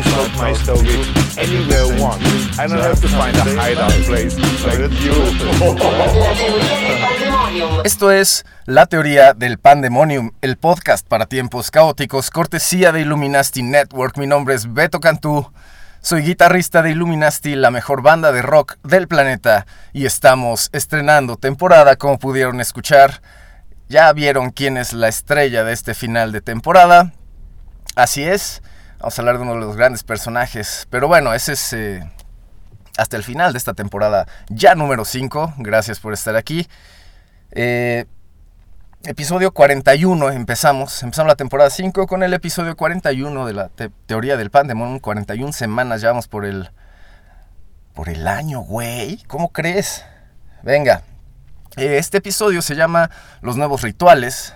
smoke my anywhere I. I don't have to find a hideout place like you. Esto es La Teoría del Pandemonium, el podcast para tiempos caóticos, cortesía de Illuminati Network. Mi nombre es Beto Cantú. Soy guitarrista de Illuminati, la mejor banda de rock del planeta, y estamos estrenando temporada, como pudieron escuchar. Ya vieron quién es la estrella de este final de temporada. Así es, vamos a hablar de uno de los grandes personajes. Pero bueno, ese es eh, hasta el final de esta temporada, ya número 5. Gracias por estar aquí. Eh, episodio 41 empezamos. Empezamos la temporada 5 con el episodio 41 de la te- teoría del pandemonium. 41 semanas ya vamos por el. Por el año, güey. ¿Cómo crees? Venga. Eh, Este episodio se llama Los nuevos rituales.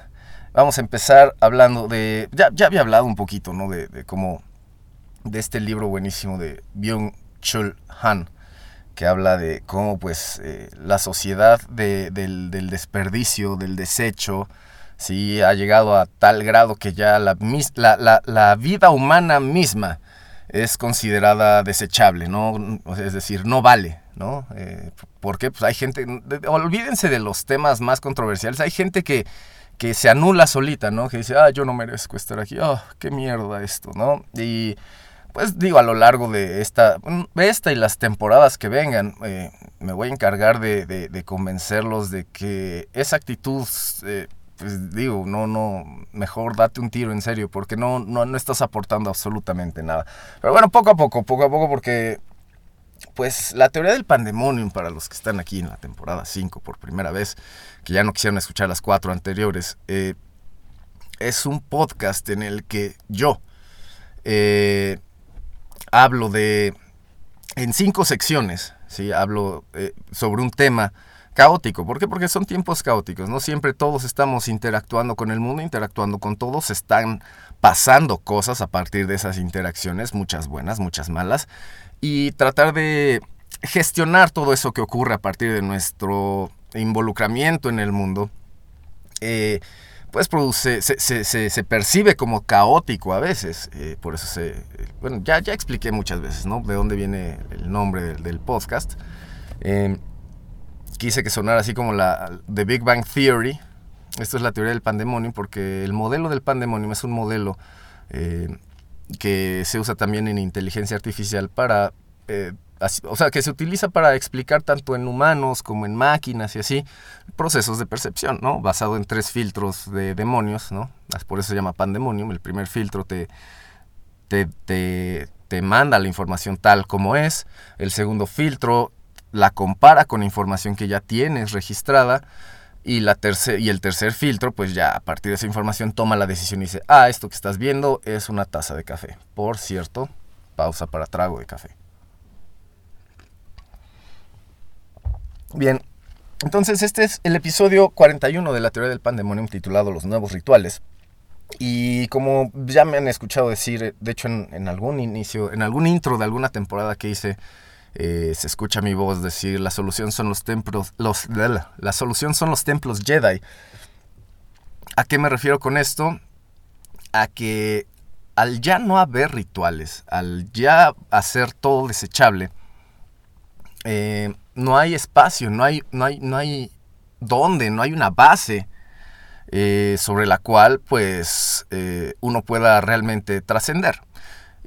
Vamos a empezar hablando de. Ya, ya había hablado un poquito, ¿no? De, de cómo. De este libro buenísimo de Byung-Chul Han que habla de cómo pues eh, la sociedad de- del, desperdicio, del desecho, sí ha llegado a tal grado que ya la, la, la- la vida humana misma es considerada desechable, ¿no? Es decir, no vale, ¿no? Eh, porque pues hay gente, de- olvídense de los temas más controversiales, hay gente que, que se anula solita, ¿no? Que dice, ah, yo no merezco estar aquí, ah, qué mierda esto, ¿no? Y pues digo, a lo largo de esta, esta y las temporadas que vengan, eh, me voy a encargar de, de- de convencerlos de que esa actitud, eh, pues digo, no, no, mejor date un tiro en serio, porque no, no, no estás aportando absolutamente nada. Pero bueno, poco a poco, poco a poco, porque pues la teoría del pandemonium para los que están aquí en la temporada 5 por primera vez, que ya no quisieron escuchar las cuatro anteriores, eh, es un podcast en el que yo, eh, hablo de, en cinco secciones, ¿sí? hablo eh, sobre un tema caótico. ¿Por qué? Porque son tiempos caóticos. No siempre todos estamos interactuando con el mundo, interactuando con todos, están pasando cosas a partir de esas interacciones, muchas buenas, muchas malas, y tratar de gestionar todo eso que ocurre a partir de nuestro involucramiento en el mundo. eh, pues produce, se, se- se- se percibe como caótico a veces. eh, por eso se. Bueno, ya, ya expliqué muchas veces, ¿no? De dónde viene el nombre del, del podcast. Eh, quise que sonara así como la The Big Bang Theory. Esto es la teoría del pandemonium, porque el modelo del pandemonium es un modelo eh, que se usa también en inteligencia artificial para. eh, o sea, que se utiliza para explicar tanto en humanos como en máquinas y así procesos de percepción, ¿no? Basado en tres filtros de demonios, ¿no? Por eso se llama pandemonium. El primer filtro te, te, te, te manda la información tal como es. El segundo filtro la compara con información que ya tienes registrada. Y, la y el tercer filtro, pues ya a partir de esa información toma la decisión y dice, ah, esto que estás viendo es una taza de café. Por cierto, pausa para trago de café. Bien, entonces este es el episodio 41 de la teoría del pandemonium titulado Los nuevos rituales. Y como ya me han escuchado decir, de hecho en algún inicio, en algún intro de alguna temporada que hice, eh, se escucha mi voz decir la solución son los templos, los, la, solución son los templos Jedi. ¿A qué me refiero con esto? A que al ya no haber rituales, al ya hacer todo desechable, eh, no hay espacio, no hay, no hay, no hay dónde, no hay una base eh, sobre la cual pues uno pueda realmente trascender.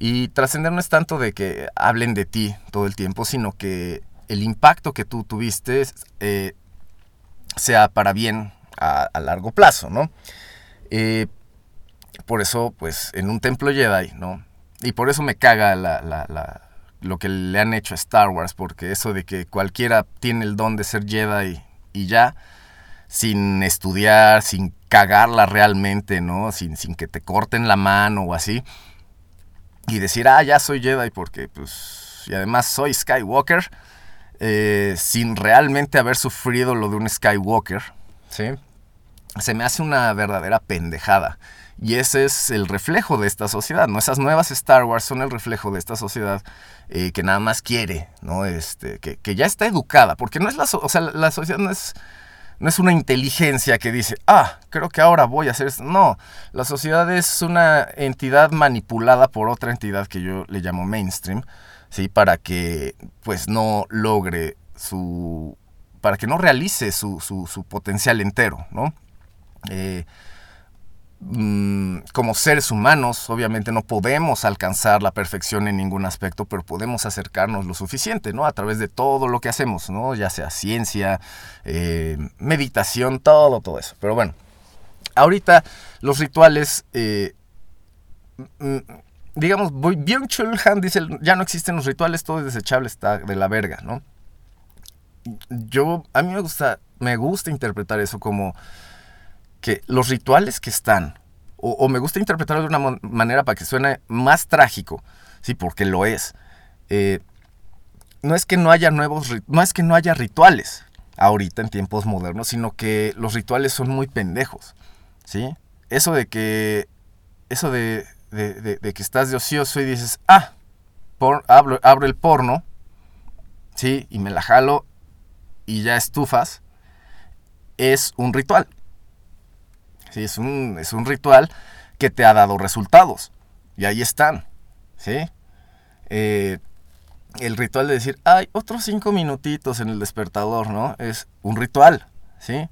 Y trascender no es tanto de que hablen de ti todo el tiempo, sino que el impacto que tú tuviste eh, sea para bien a, largo plazo, ¿no? Eh, por eso, pues, en un templo Jedi, ¿no? Y por eso me caga la, lo que le han hecho a Star Wars, porque eso de que cualquiera tiene el don de ser Jedi y ya, sin estudiar, sin cagarla realmente, ¿no? Sin que te corten la mano o así. Y decir, ah, ya soy Jedi porque, pues, y además soy Skywalker, eh, sin realmente haber sufrido lo de un Skywalker, ¿sí? Se me hace una verdadera pendejada. Y ese es el reflejo de esta sociedad, ¿no? Esas nuevas Star Wars son el reflejo de esta sociedad eh, que nada más quiere, ¿no? Este, que, que ya está educada, porque no es la, o sea, la sociedad no es, no es una inteligencia que dice, ah, creo que ahora voy a hacer esto. No, la sociedad es una entidad manipulada por otra entidad que yo le llamo mainstream, ¿sí? Para que, pues, no logre su... para que no realice su, su- su potencial entero, ¿no? Eh, mm, como seres humanos, obviamente no podemos alcanzar la perfección en ningún aspecto, pero podemos acercarnos lo suficiente, ¿no? A través de todo lo que hacemos, ¿no? Ya sea ciencia, eh, meditación, todo, todo eso. Pero bueno, ahorita los rituales, eh, mm, digamos, Byung-Chul Han dice, ya no existen los rituales, todo es desechable, está de la verga, ¿no? Yo, a mí me gusta, me gusta interpretar eso como que los rituales que están, o, me gusta interpretarlo de una manera para que suene más trágico, sí, porque lo es. eh, no es que no haya nuevos, no es que no haya rituales ahorita en tiempos modernos, sino que los rituales son muy pendejos, sí. Eso de que, eso de, de- de- de que estás de ocioso y dices, ah, por, abro, abro el porno, sí, y me la jalo y ya estufas, es un ritual. Sí, es un, es un ritual que te ha dado resultados. Y ahí están. ¿Sí? Eh, el ritual de decir, hay otros cinco minutitos en el despertador, ¿no? Es un ritual. ¿Sí?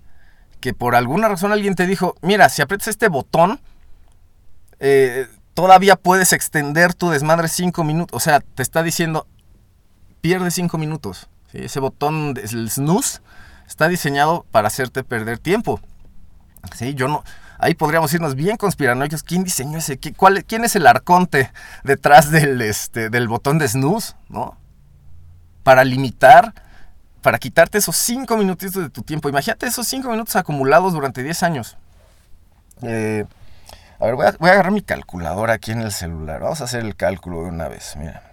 Que por alguna razón alguien te dijo, mira, si aprietas este botón, eh, todavía puedes extender tu desmadre cinco minutos. O sea, te está diciendo, pierde cinco minutos. Ese botón, el snooze, está diseñado para hacerte perder tiempo. Sí, yo no. Ahí podríamos irnos bien conspiranoicos. ¿Quién diseñó ese? ¿Qui- cuál- ¿Quién es el arconte detrás del, este, del botón de snooze? ¿No? Para limitar, para quitarte esos 5 minutitos de tu tiempo. Imagínate esos 5 minutos acumulados durante 10 años. Eh, a ver, voy a, voy a agarrar mi calculadora aquí en el celular. Vamos a hacer el cálculo de una vez. Mira.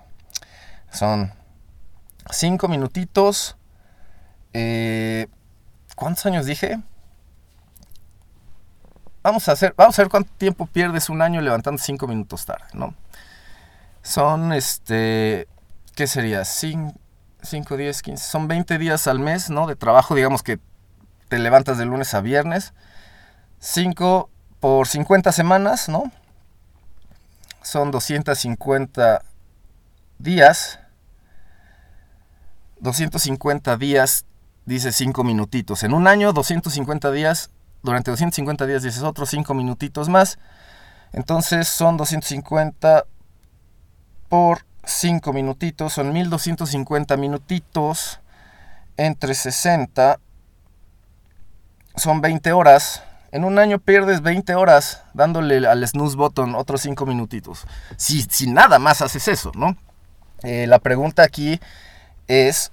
Son 5 minutitos. Eh, ¿Cuántos años dije? Vamos a hacer, vamos a ver cuánto tiempo pierdes un año levantando 5 minutos tarde, ¿no? Son este, ¿qué sería? 5, 10, 15, son 20 días al mes, ¿no? De trabajo, digamos que te levantas de lunes a viernes. 5 por 50 semanas, ¿no? Son 250 días. 250 días, dice 5 minutitos. En un año, 250 días, durante 250 días dices otros 5 minutitos más. Entonces son 250 por 5 minutitos, son 1250 minutitos entre 60. Son 20 horas. En un año pierdes 20 horas dándole al snooze button otros 5 minutitos. Si, si nada más haces eso, ¿no? Eh, la pregunta aquí es,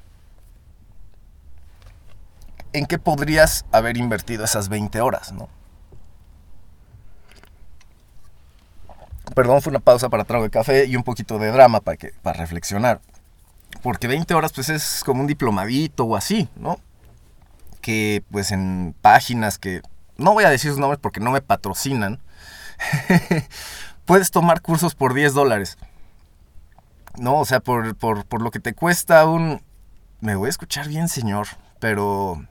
¿en qué podrías haber invertido esas 20 horas, no? Perdón, fue una pausa para trago de café y un poquito de drama para, que, para reflexionar. Porque 20 horas pues es como un diplomadito o así, ¿no? Que pues en páginas que... No voy a decir sus nombres porque no me patrocinan. puedes tomar cursos por 10 dólares. No, o sea, por, por, por lo que te cuesta un... Me voy a escuchar bien, señor, pero...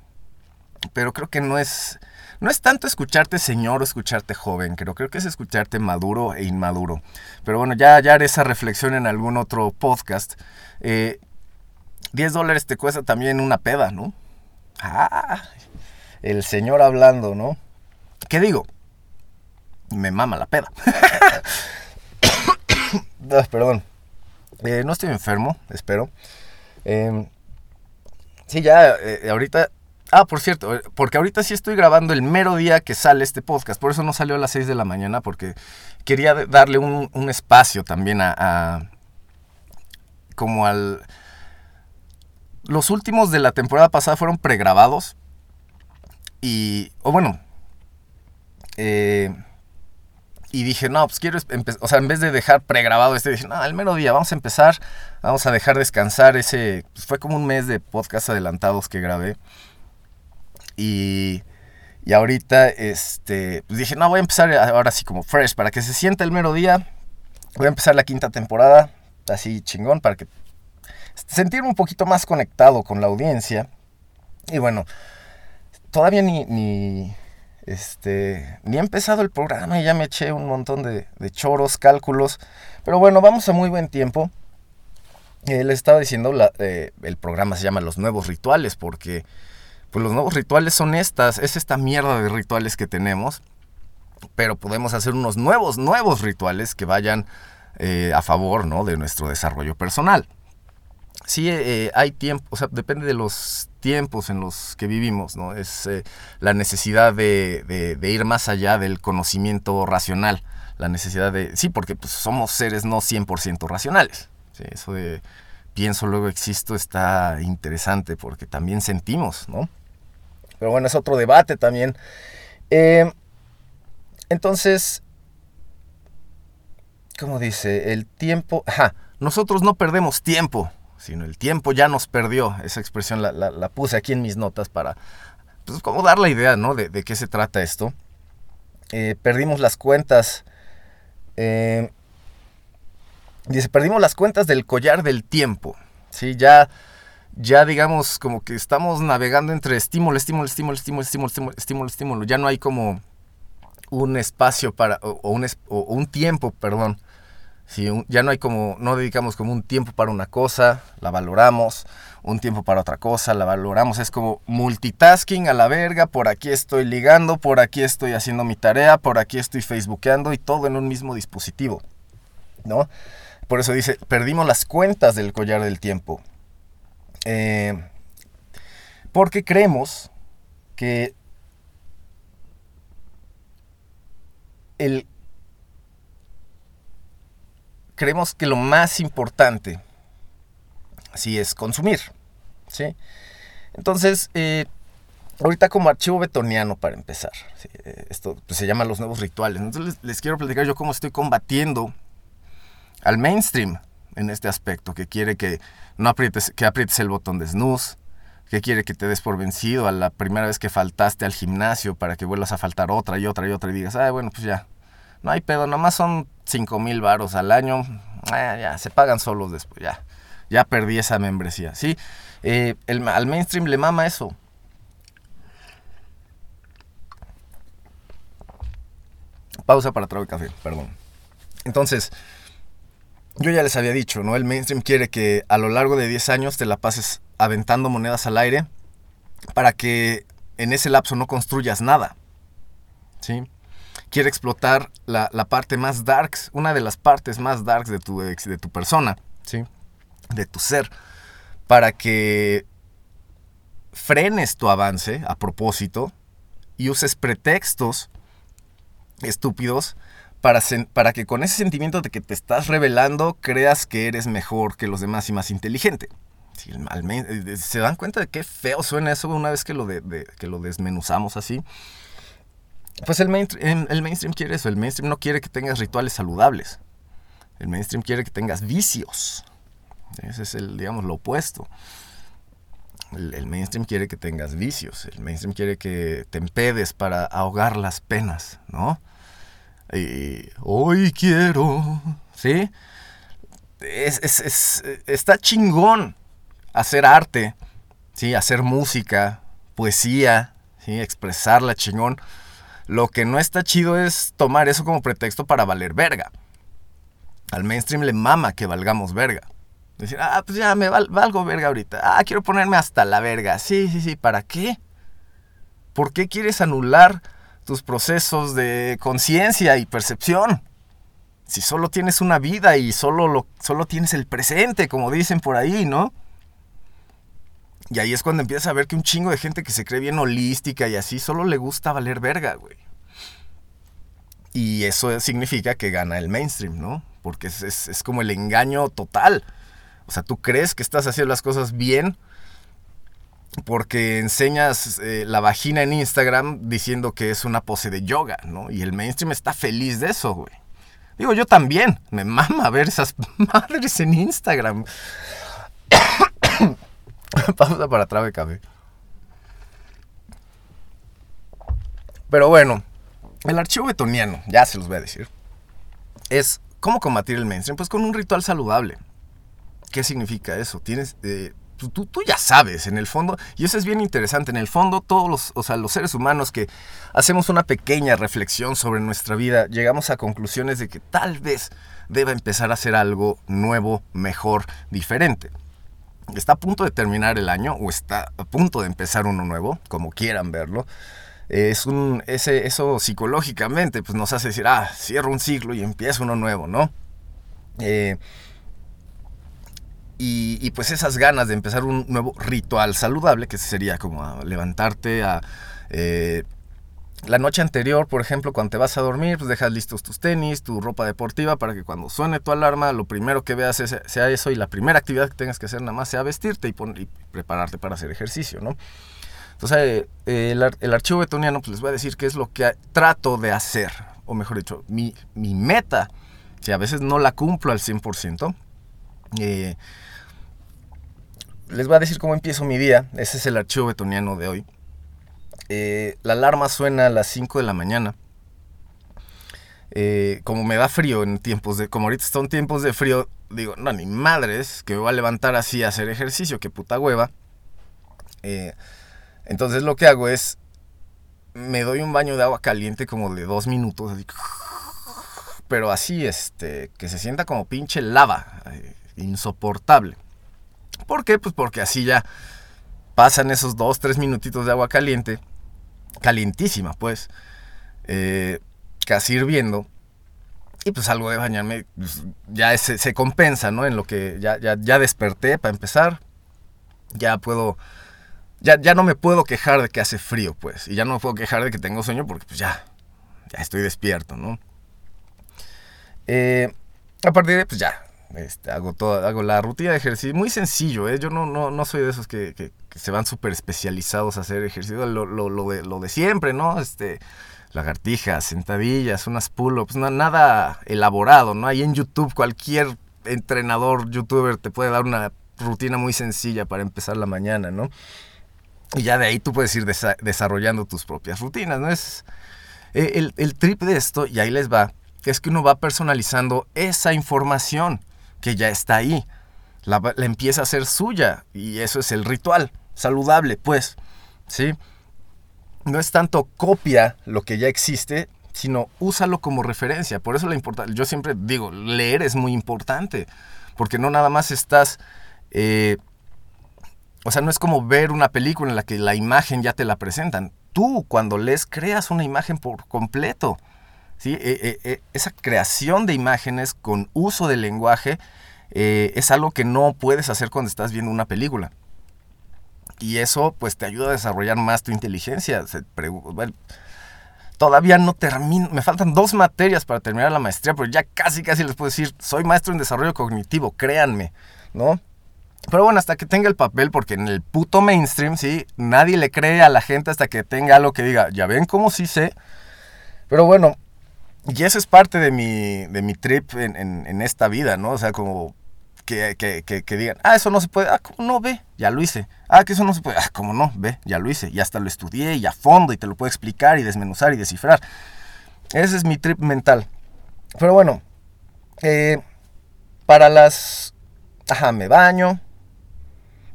Pero creo que no es... No es tanto escucharte señor o escucharte joven, creo, creo que es escucharte maduro e inmaduro. Pero bueno, ya, ya haré esa reflexión en algún otro podcast. Eh, 10 dólares te cuesta también una peda, ¿no? Ah, el señor hablando, ¿no? ¿Qué digo? Me mama la peda. Perdón. Eh, no estoy enfermo, espero. Eh, sí, ya, eh, ahorita... Ah, por cierto, eh, porque ahorita sí estoy grabando el mero día que sale este podcast. Por eso no salió a las 6 de la mañana, porque quería darle un, espacio también a, Como al... Los últimos de la temporada pasada fueron pregrabados. Y... O bueno... Eh, y dije, no, pues quiero, o sea, en vez de dejar pregrabado este, dije, no, al mero día, vamos a empezar, vamos a dejar descansar ese, pues fue como un mes de podcast adelantados que grabé. Y, Y ahorita, este, pues dije, no, voy a empezar ahora sí como fresh, para que se sienta el mero día. Voy a empezar la quinta temporada, así chingón, para que sentirme un poquito más conectado con la audiencia. Y bueno, todavía ni, ni, este, ni he empezado el programa y ya me eché un montón de, choros, cálculos. Pero bueno, vamos a muy buen tiempo. Eh, estaba diciendo, la, eh, el programa se llama Los Nuevos Rituales porque pues los nuevos rituales son estas, es esta mierda de rituales que tenemos, pero podemos hacer unos nuevos, nuevos rituales que vayan eh, a favor ¿no? de nuestro desarrollo personal. Sí, eh, hay tiempo, o sea, depende de los tiempos en los que vivimos, ¿no? Es eh, la necesidad de, ir más allá del conocimiento racional, la necesidad de, sí, porque pues, somos seres no 100% racionales, eso de pienso, luego existo está interesante porque también sentimos, ¿no? Pero bueno, es otro debate también. Eh, entonces, ¿cómo dice? El tiempo... Ajá, nosotros no perdemos tiempo, sino el tiempo ya nos perdió. Esa expresión la, puse aquí en mis notas para, pues, como dar la idea, ¿no? De, qué se trata esto. Eh, perdimos las cuentas. Eh, dice, perdimos las cuentas del collar del tiempo. Sí, ya ya digamos como que estamos navegando entre estímulo, estímulo, estímulo, estímulo, estímulo, estímulo, estímulo, Ya no hay como un espacio para, o, un, un, tiempo, perdón. ya no hay como, no dedicamos como un tiempo para una cosa, la valoramos, un tiempo para otra cosa, la valoramos. Es como multitasking a la verga, por aquí estoy ligando, por aquí estoy haciendo mi tarea, por aquí estoy facebookeando y todo en un mismo dispositivo. ¿No? Por eso dice, perdimos las cuentas del collar del tiempo. Eh, porque creemos que el, creemos que lo más importante sí es consumir. ¿sí? Entonces, eh, ahorita como archivo betoniano para empezar, eh, esto pues, se llama los nuevos rituales. Entonces les, les, quiero platicar yo cómo estoy combatiendo al mainstream en este aspecto, que quiere que no aprietes, que aprietes el botón de snooze, que quiere que te des por vencido a la primera vez que faltaste al gimnasio para que vuelvas a faltar otra y otra y otra y digas, ay, bueno, pues ya, no hay pedo, nomás son 5 mil varos al año, ah, ya, se pagan solos después, ya, ya perdí esa membresía, ¿sí? Eh, al mainstream le mama eso. Pausa para trago café, perdón. Entonces, yo ya les había dicho, ¿no? El mainstream quiere que a lo largo de 10 años te la pases aventando monedas al aire para que en ese lapso no construyas nada. ¿Sí? Quiere explotar la, parte más darks, una de las partes más darks de tu, de tu persona, ¿sí? De tu ser, para que frenes tu avance a propósito y uses pretextos estúpidos para, que con ese sentimiento de que te estás revelando creas que eres mejor que los demás y más inteligente. Eh, ¿Se dan cuenta de qué feo suena eso una vez que lo, que lo desmenuzamos así? Pues el mainstream, el mainstream quiere eso, el mainstream no quiere que tengas rituales saludables. El mainstream quiere que tengas vicios. Ese es el, digamos, lo opuesto. El, el, mainstream quiere que tengas vicios. El mainstream quiere que te empedes para ahogar las penas, ¿no? Y hoy quiero, ¿sí? Es, está chingón hacer arte, ¿sí? Hacer música, poesía, ¿sí? Expresarla chingón. Lo que no está chido es tomar eso como pretexto para valer verga. Al mainstream le mama que valgamos verga. Decir, ah, pues ya me valgo verga ahorita. Ah, quiero ponerme hasta la verga. Sí, sí, sí, ¿para qué? ¿Por qué quieres anular tus procesos de conciencia y percepción. Si solo tienes una vida y solo, lo, solo tienes el presente, como dicen por ahí, ¿no? Y ahí es cuando empiezas a ver que un chingo de gente que se cree bien holística y así, solo le gusta valer verga, güey. Y eso significa que gana el mainstream, ¿no? Porque es, es como el engaño total. O sea, tú crees que estás haciendo las cosas bien, porque enseñas eh, la vagina en Instagram diciendo que es una pose de yoga, ¿no? Y el mainstream está feliz de eso, güey. Digo, yo también. Me mama ver esas madres en Instagram. Pausa para trabe café. Pero bueno, el archivo betoniano, ya se los voy a decir, es cómo combatir el mainstream, pues con un ritual saludable. ¿Qué significa eso? Tienes, eh, tú, ya sabes, en el fondo, y eso es bien interesante, en el fondo todos los, o sea, los seres humanos que hacemos una pequeña reflexión sobre nuestra vida, llegamos a conclusiones de que tal vez deba empezar a hacer algo nuevo, mejor, diferente. Está a punto de terminar el año o está a punto de empezar uno nuevo, como quieran verlo. Es un, ese, eso psicológicamente pues nos hace decir, ah, cierro un ciclo y empiezo uno nuevo, ¿no? Eh, y, y, pues esas ganas de empezar un nuevo ritual saludable, que sería como a levantarte a... Eh, la noche anterior, por ejemplo, cuando te vas a dormir, pues dejas listos tus tenis, tu ropa deportiva, para que cuando suene tu alarma, lo primero que veas es, sea eso y la primera actividad que tengas que hacer nada más sea vestirte y, y prepararte para hacer ejercicio, ¿no? Entonces, eh, el, el, archivo betoniano, pues les voy a decir qué es lo que trato de hacer, o mejor dicho, mi, mi meta, que a veces no la cumplo al 100%, eh, les voy a decir cómo empiezo mi día. Ese es el archivo betoniano de hoy. Eh, la alarma suena a las 5 de la mañana. Eh, como me da frío en tiempos de. Como ahorita son tiempos de frío, digo, no, ni madres, que me voy a levantar así a hacer ejercicio, que puta hueva. Entonces lo que hago es. Me doy un baño de agua caliente como de dos minutos, pero así, este, que se sienta como pinche lava, insoportable. ¿Por qué? Pues porque así ya pasan esos dos, tres minutitos de agua caliente, calientísima pues, eh, casi hirviendo, y pues algo de bañarme, pues, ya se, se, compensa, ¿no? En lo que ya, ya, ya desperté para empezar, ya puedo, ya, ya no me puedo quejar de que hace frío, pues, y ya no me puedo quejar de que tengo sueño porque pues ya, ya estoy despierto, ¿no? Eh, a partir de, pues ya, este, hago, todo, hago la rutina de ejercicio. Muy sencillo, ¿eh? Yo no, no, no soy de esos que, que, se van súper especializados a hacer ejercicio. Lo, lo, lo, de, lo de siempre, ¿no? Este, lagartijas, sentadillas, unas pull-ups, no, nada elaborado, ¿no? Ahí en YouTube cualquier entrenador, youtuber te puede dar una rutina muy sencilla para empezar la mañana, ¿no? Y ya de ahí tú puedes ir desa desarrollando tus propias rutinas, ¿no? Es eh, el, el trip de esto, y ahí les va, es que uno va personalizando esa información que ya está ahí. La, empieza a ser suya y eso es el ritual saludable, pues, ¿sí? No es tanto copia lo que ya existe, sino úsalo como referencia. Por eso la importancia, yo siempre digo, leer es muy importante, porque no nada más estás, eh, o sea, no es como ver una película en la que la imagen ya te la presentan. Tú cuando lees creas una imagen por completo. ¿Sí? Eh, eh, esa creación de imágenes con uso del lenguaje eh, es algo que no puedes hacer cuando estás viendo una película. Y eso pues te ayuda a desarrollar más tu inteligencia. Todavía no termino, me faltan dos materias para terminar la maestría, pero ya casi casi les puedo decir, soy maestro en desarrollo cognitivo, créanme, ¿no? Pero bueno, hasta que tenga el papel, porque en el puto mainstream, sí, nadie le cree a la gente hasta que tenga algo que diga, ya ven cómo sí sé. Pero bueno, y eso es parte de mi, de mi trip en, en, esta vida, ¿no? O sea, como que, que, que, que, digan, ah, eso no se puede, ah, ¿cómo no? Ve, ya lo hice. Ah, que eso no se puede, ah, ¿cómo no? Ve, ya lo hice. Y hasta lo estudié y a fondo y te lo puedo explicar y desmenuzar y descifrar. Ese es mi trip mental. Pero bueno, eh, para las... Ajá, me baño,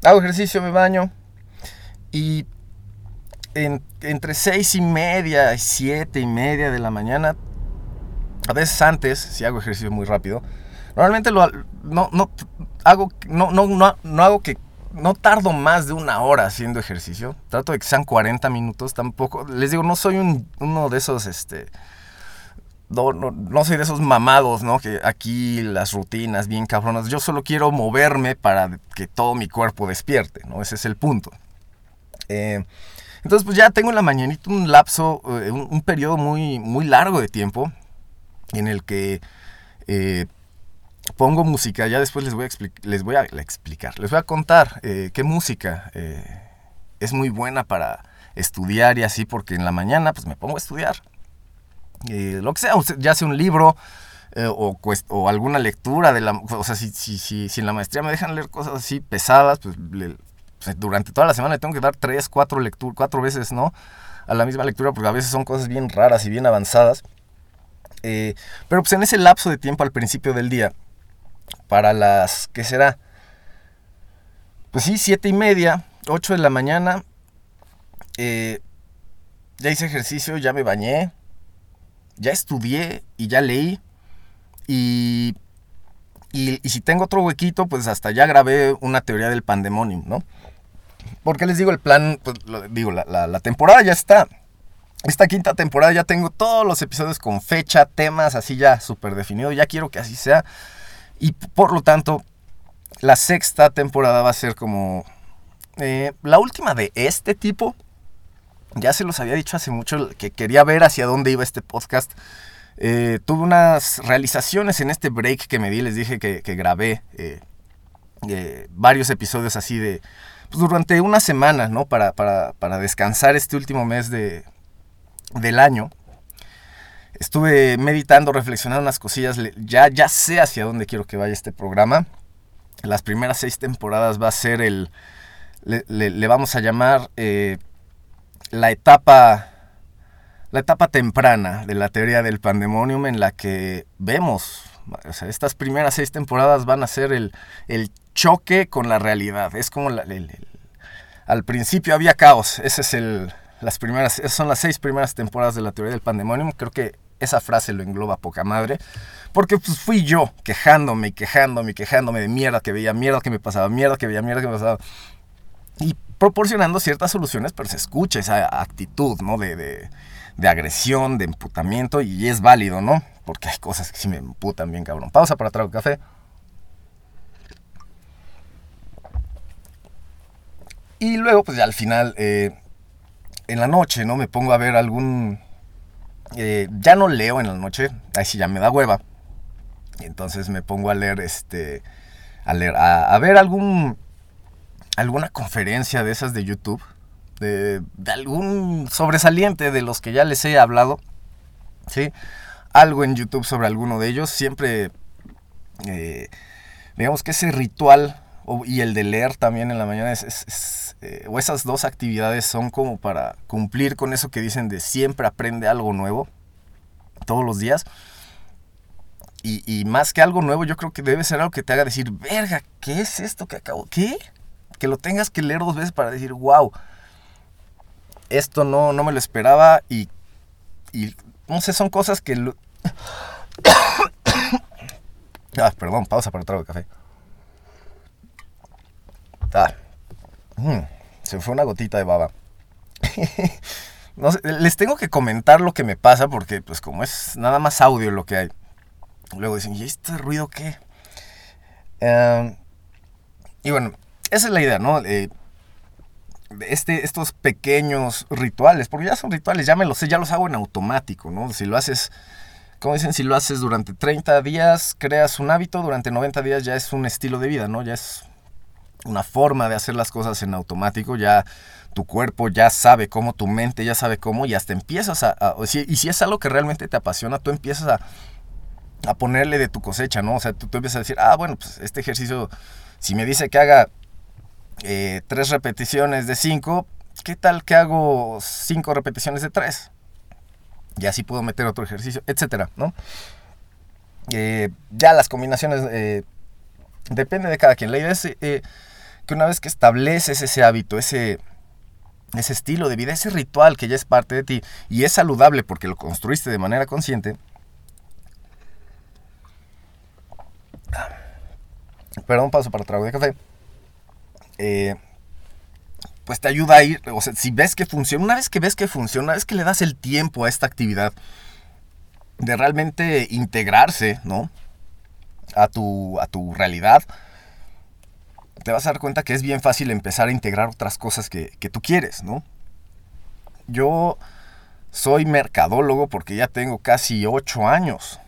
hago ejercicio, me baño y en, entre seis y media y siete y media de la mañana a veces antes, si hago ejercicio muy rápido, normalmente lo, no, no, hago, no, no, no, no hago que no tardo más de una hora haciendo ejercicio. Trato de que sean 40 minutos, tampoco. Les digo, no soy un, uno de esos, este. No, no, no, soy de esos mamados, ¿no? Que aquí las rutinas bien cabronas. Yo solo quiero moverme para que todo mi cuerpo despierte, ¿no? Ese es el punto. Eh, entonces, pues ya tengo en la mañanita un lapso, eh, un, un, periodo muy, muy largo de tiempo en el que eh, pongo música, ya después les voy a, les voy a explicar, les voy a contar eh, qué música eh, es muy buena para estudiar y así, porque en la mañana pues me pongo a estudiar. Eh, lo que sea, ya sea un libro o, o, alguna lectura de la... O sea, si, si, si, si, en la maestría me dejan leer cosas así pesadas, pues, le, pues, durante toda la semana le tengo que dar tres, cuatro lecturas, cuatro veces, ¿no? a la misma lectura porque a veces son cosas bien raras y bien avanzadas. Eh, pero pues en ese lapso de tiempo al principio del día, para las, ¿qué será? Pues sí, siete y media, 8 de la mañana, eh, ya hice ejercicio, ya me bañé, ya estudié y ya leí. Y, y, si tengo otro huequito, pues hasta ya grabé una teoría del pandemonium, ¿no? Porque les digo, el plan, pues digo, la, la temporada ya está. Esta quinta temporada ya tengo todos los episodios con fecha, temas, así ya súper definido. Ya quiero que así sea. Y por lo tanto, la sexta temporada va a ser como eh, la última de este tipo. Ya se los había dicho hace mucho que quería ver hacia dónde iba este podcast. Eh, tuve unas realizaciones en este break que me di. Les dije que, grabé eh, varios episodios así de... Pues, durante una semana, ¿no? Para, para, descansar este último mes de, del año estuve meditando, reflexionando unas cosillas. Ya, ya sé hacia dónde quiero que vaya este programa. Las primeras seis temporadas va a ser el. Le, vamos a llamar eh, la etapa. La etapa temprana de la teoría del pandemonium en la que vemos. Estas primeras seis temporadas van a ser el, el choque con la realidad. Es como al principio había caos. Ese es el, las primeras, esas son las seis primeras temporadas de la teoría del pandemonium. Creo que esa frase lo engloba poca madre. Porque pues, fui yo quejándome y quejándome y quejándome de mierda que veía, mierda que me pasaba, mierda que veía, mierda que me pasaba. Y proporcionando ciertas soluciones, pero se escucha esa actitud, ¿no? De, de, agresión, de emputamiento, y es válido, ¿no? Porque hay cosas que sí me emputan bien, cabrón. Pausa para trago café. Y luego, pues al final, eh, en la noche, ¿no? Me pongo a ver algún eh, ya no leo en la noche, ahí sí ya me da hueva. Entonces me pongo a leer, este, a leer, a, ver algún, alguna conferencia de esas de YouTube, de, algún sobresaliente de los que ya les he hablado, ¿sí? Algo en YouTube sobre alguno de ellos, siempre, eh, digamos que ese ritual y el de leer también en la mañana es, eh, o esas dos actividades son como para cumplir con eso que dicen de siempre aprende algo nuevo todos los días. Y, más que algo nuevo, yo creo que debe ser algo que te haga decir, verga, ¿qué es esto que acabo? ¿Qué? Que lo tengas que leer dos veces para decir, wow, esto no, no me lo esperaba y, y no sé, son cosas que... ah, perdón, pausa para el café. Ah. Mm, se fue una gotita de baba. les tengo que comentar lo que me pasa porque, pues, como es nada más audio lo que hay. Luego dicen, ¿y este ruido qué? Em, y bueno, esa es la idea, ¿no? este, estos pequeños rituales, porque ya son rituales, ya me los sé, ya los hago en automático, ¿no? Si lo haces, como dicen, si lo haces durante 30 días, creas un hábito, durante 90 días ya es un estilo de vida, ¿no? Ya es una forma de hacer las cosas en automático, ya tu cuerpo ya sabe cómo, tu mente ya sabe cómo y hasta empiezas a... y si es algo que realmente te apasiona, tú empiezas a, a ponerle de tu cosecha, ¿no? O sea, tú, empiezas a decir, ah, bueno, pues este ejercicio, si me dice que haga eh, tres repeticiones de cinco, ¿qué tal que hago cinco repeticiones de tres? Y así puedo meter otro ejercicio, etcétera, ¿no? Eh, ya las combinaciones eh, depende de cada quien. La idea es que una vez que estableces ese hábito, ese, ese estilo de vida, ese ritual que ya es parte de ti y es saludable porque lo construiste de manera consciente, perdón, paso para trago de café, eh, pues te ayuda a ir, o sea, si ves que funciona, una vez que ves que funciona, una vez que le das el tiempo a esta actividad de realmente integrarse, ¿no? A tu, a tu realidad, te vas a dar cuenta que es bien fácil empezar a integrar otras cosas que, tú quieres, ¿no? Yo soy mercadólogo porque ya tengo casi ocho años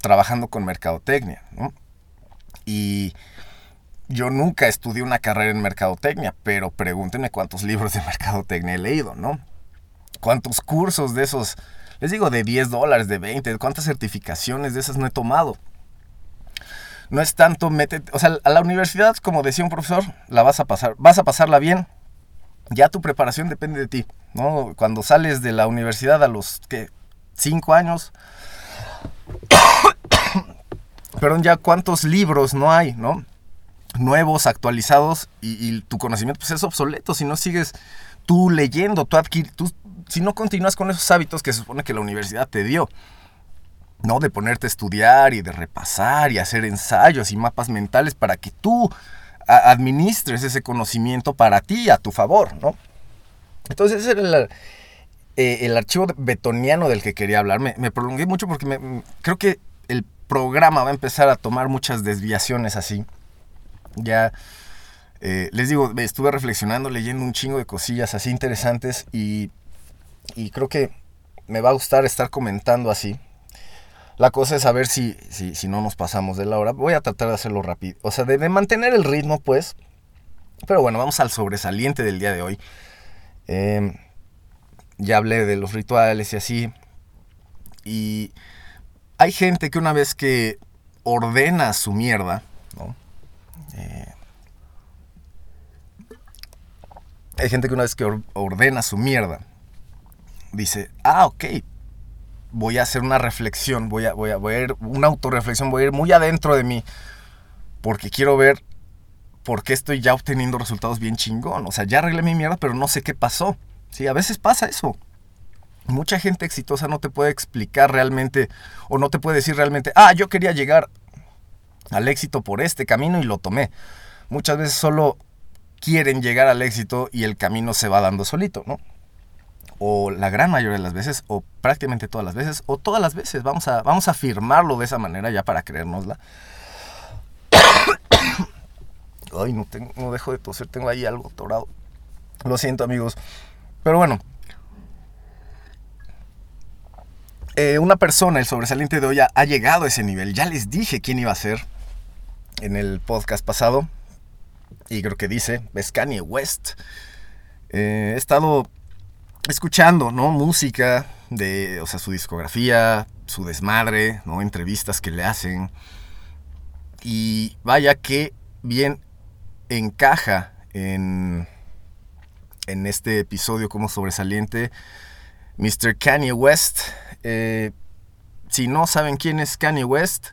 trabajando con mercadotecnia. Y yo nunca estudié una carrera en mercadotecnia, pero pregúntenme cuántos libros de mercadotecnia he leído, ¿no? ¿Cuántos cursos de esos, les digo, de 10 dólares, de 20, cuántas certificaciones de esas no he tomado? No es tanto métete, o sea, a la universidad, como decía un profesor, la vas a pasar, vas a pasarla bien, ya tu preparación depende de ti, ¿no? Cuando sales de la universidad a los, ¿qué? Cinco años. Perdón, ya cuántos libros no hay, ¿no? Nuevos, actualizados, y, tu conocimiento pues, es obsoleto si no sigues tú leyendo, tú adquir, tú, si no continúas con esos hábitos que se supone que la universidad te dio. ¿No? De ponerte a estudiar y de repasar y hacer ensayos y mapas mentales para que tú administres ese conocimiento para ti, a tu favor, ¿no? Entonces ese era el, eh, archivo betoniano del que quería hablar. Me, me prolongué mucho porque me- creo que el programa va a empezar a tomar muchas desviaciones así. Ya, eh, les digo, estuve reflexionando, leyendo un chingo de cosillas así interesantes y, y creo que me va a gustar estar comentando así. La cosa es saber si, si, si no nos pasamos de la hora. Voy a tratar de hacerlo rápido. O sea, de, mantener el ritmo, pues. Pero bueno, vamos al sobresaliente del día de hoy. Eh, ya hablé de los rituales y así. Y hay gente que una vez que ordena su mierda, ¿no? Eh, hay gente que una vez que or- ordena su mierda, dice, ah, ok, voy a hacer una reflexión, voy a, voy a, voy a ir, una autorreflexión, voy a ir muy adentro de mí, porque quiero ver por qué estoy ya obteniendo resultados bien chingón. O sea, ya arreglé mi mierda, pero no sé qué pasó. Sí, a veces pasa eso. Mucha gente exitosa no te puede explicar realmente, o no te puede decir realmente, ah, yo quería llegar al éxito por este camino y lo tomé. Muchas veces solo quieren llegar al éxito y el camino se va dando solito, ¿no? O la gran mayoría de las veces, o prácticamente todas las veces, o todas las veces. Vamos a, vamos a afirmarlo de esa manera ya para creérnosla. Ay, no, dejo de toser, tengo ahí algo torado. Lo siento, amigos. Pero bueno. Eh, una persona, el sobresaliente de hoy, ha, ha llegado a ese nivel. Ya les dije quién iba a ser en el podcast pasado. Y creo que dice, es Kanye West. Eh, he estado escuchando, ¿no? Música de, o sea, su discografía, su desmadre, ¿no? Entrevistas que le hacen. Y vaya que bien encaja en, en este episodio como sobresaliente Mr. Kanye West. Eh, si no saben quién es Kanye West,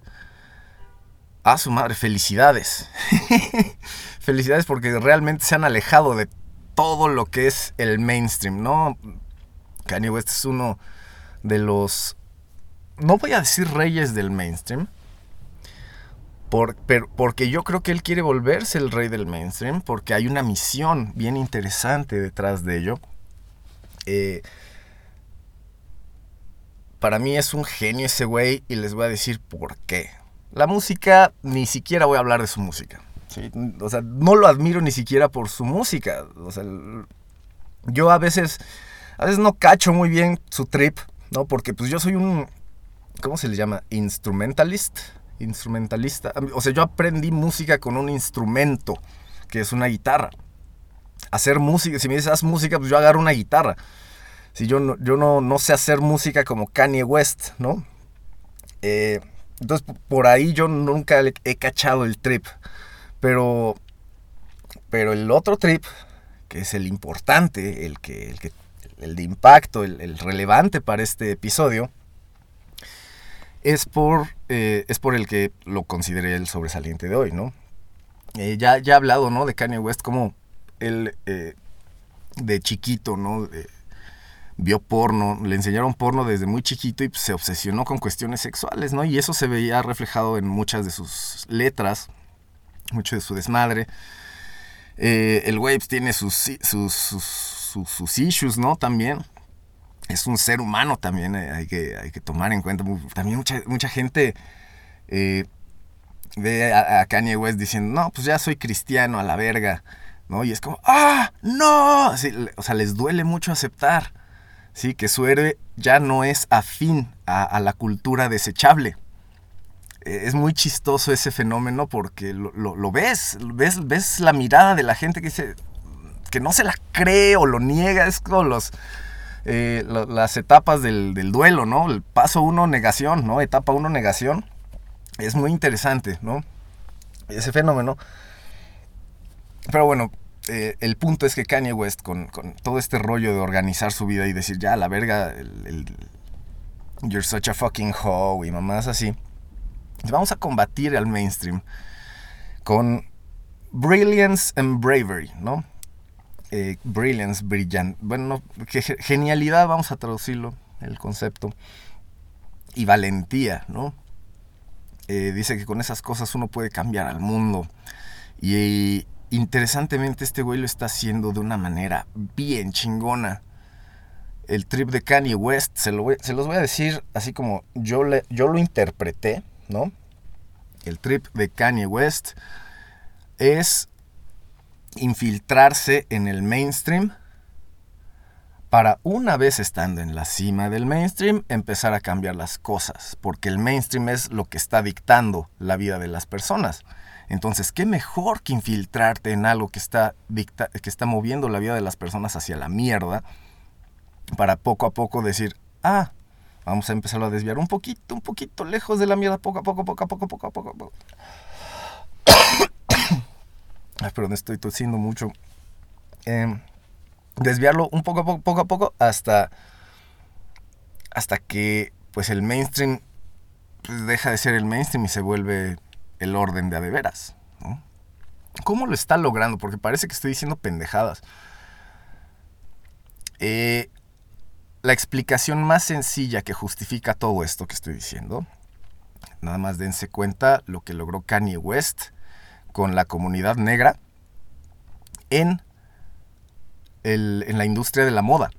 a su madre, felicidades. felicidades porque realmente se han alejado de todo lo que es el mainstream, ¿no? Kanye West es uno de los, no voy a decir reyes del mainstream, porque yo creo que él quiere volverse el rey del mainstream, porque hay una misión bien interesante detrás de ello. Eh, para mí es un genio ese güey y les voy a decir por qué. La música, ni siquiera voy a hablar de su música. O sea, no lo admiro ni siquiera por su música. O sea, yo a veces, a veces no cacho muy bien su trip, ¿no? Porque pues yo soy un, ¿cómo se le llama? Instrumentalist. Instrumentalista. O sea, yo aprendí música con un instrumento, que es una guitarra. Hacer música, si me dices haz música, pues yo agarro una guitarra. Si yo no, yo no, no sé hacer música como Kanye West, ¿no? Eh, entonces, por ahí yo nunca he cachado el trip. Pero, pero el otro trip, que es el importante, el, que, el, que, el de impacto, el, el, relevante para este episodio, es por, eh, es por el que lo consideré el sobresaliente de hoy, ¿no? Eh, ya, ya he hablado, ¿no? De Kanye West, como él eh, de chiquito, ¿no? vio porno, le enseñaron porno desde muy chiquito y se obsesionó con cuestiones sexuales, ¿no? Y eso se veía reflejado en muchas de sus letras, mucho de su desmadre. Eh, el Waves tiene sus, sus, sus, issues, ¿no? También. Es un ser humano también, eh, hay, que, hay que tomar en cuenta. También mucha, mucha gente eh, ve a, Kanye West diciendo, no, pues ya soy cristiano a la verga, ¿no? Y es como, ¡ah! ¡No! O sea, les duele mucho aceptar. ¿sí? que su héroe ya no es afín a, la cultura desechable. Es muy chistoso ese fenómeno porque lo, lo, ves, ves, ves la mirada de la gente que dice que no se la cree o lo niega, es como los, eh, las etapas del, del, duelo, ¿no? El paso uno, negación, ¿no? Etapa uno, negación. Es muy interesante, ¿no? Ese fenómeno. Pero bueno, eh, el punto es que Kanye West, con, con todo este rollo de organizar su vida y decir, ya, la verga, you're such a fucking hoe y mamás así, vamos a combatir al mainstream con brilliance and bravery, ¿no? Eh, brilliance, brillante, bueno, genialidad, vamos a traducirlo, el concepto, y valentía, ¿no? Eh, dice que con esas cosas uno puede cambiar al mundo. Y interesantemente este güey lo está haciendo de una manera bien chingona. El trip de Kanye West, se, lo voy- se los voy a decir así como yo, le, yo lo interpreté, ¿no? El trip de Kanye West es infiltrarse en el mainstream para una vez estando en la cima del mainstream empezar a cambiar las cosas, porque el mainstream es lo que está dictando la vida de las personas. Entonces, ¿qué mejor que infiltrarte en algo que está, dicta- que está moviendo la vida de las personas hacia la mierda para poco a poco decir, ah, vamos a empezarlo a desviar un poquito, un poquito lejos de la mierda, poco a poco, poco a poco, poco a poco, poco. Ay, perdón, estoy tosiendo mucho. Em, desviarlo un poco a poco, poco a poco hasta hasta que pues el mainstream pues, deja de ser el mainstream y se vuelve el orden de a de veras. ¿Cómo lo está logrando? Porque parece que estoy diciendo pendejadas. Eh, la explicación más sencilla que justifica todo esto que estoy diciendo, nada más dense cuenta lo que logró Kanye West con la comunidad negra en el- en la industria de la moda.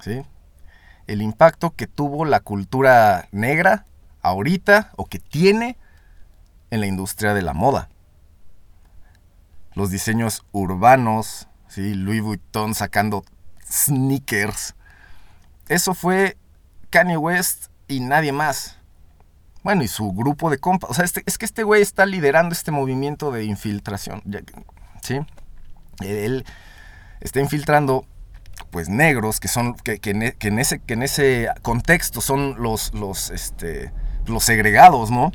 ¿Sí? El impacto que tuvo la cultura negra ahorita o que tiene en la industria de la moda. Los diseños urbanos, ¿sí? Louis Vuitton sacando sneakers. Eso fue Kanye West y nadie más. Bueno, y su grupo de compas. O sea, este- es que este güey está liderando este movimiento de infiltración. ¿Sí? Él está infiltrando pues negros que son que, e- que en ese que en ese contexto son los los este los segregados no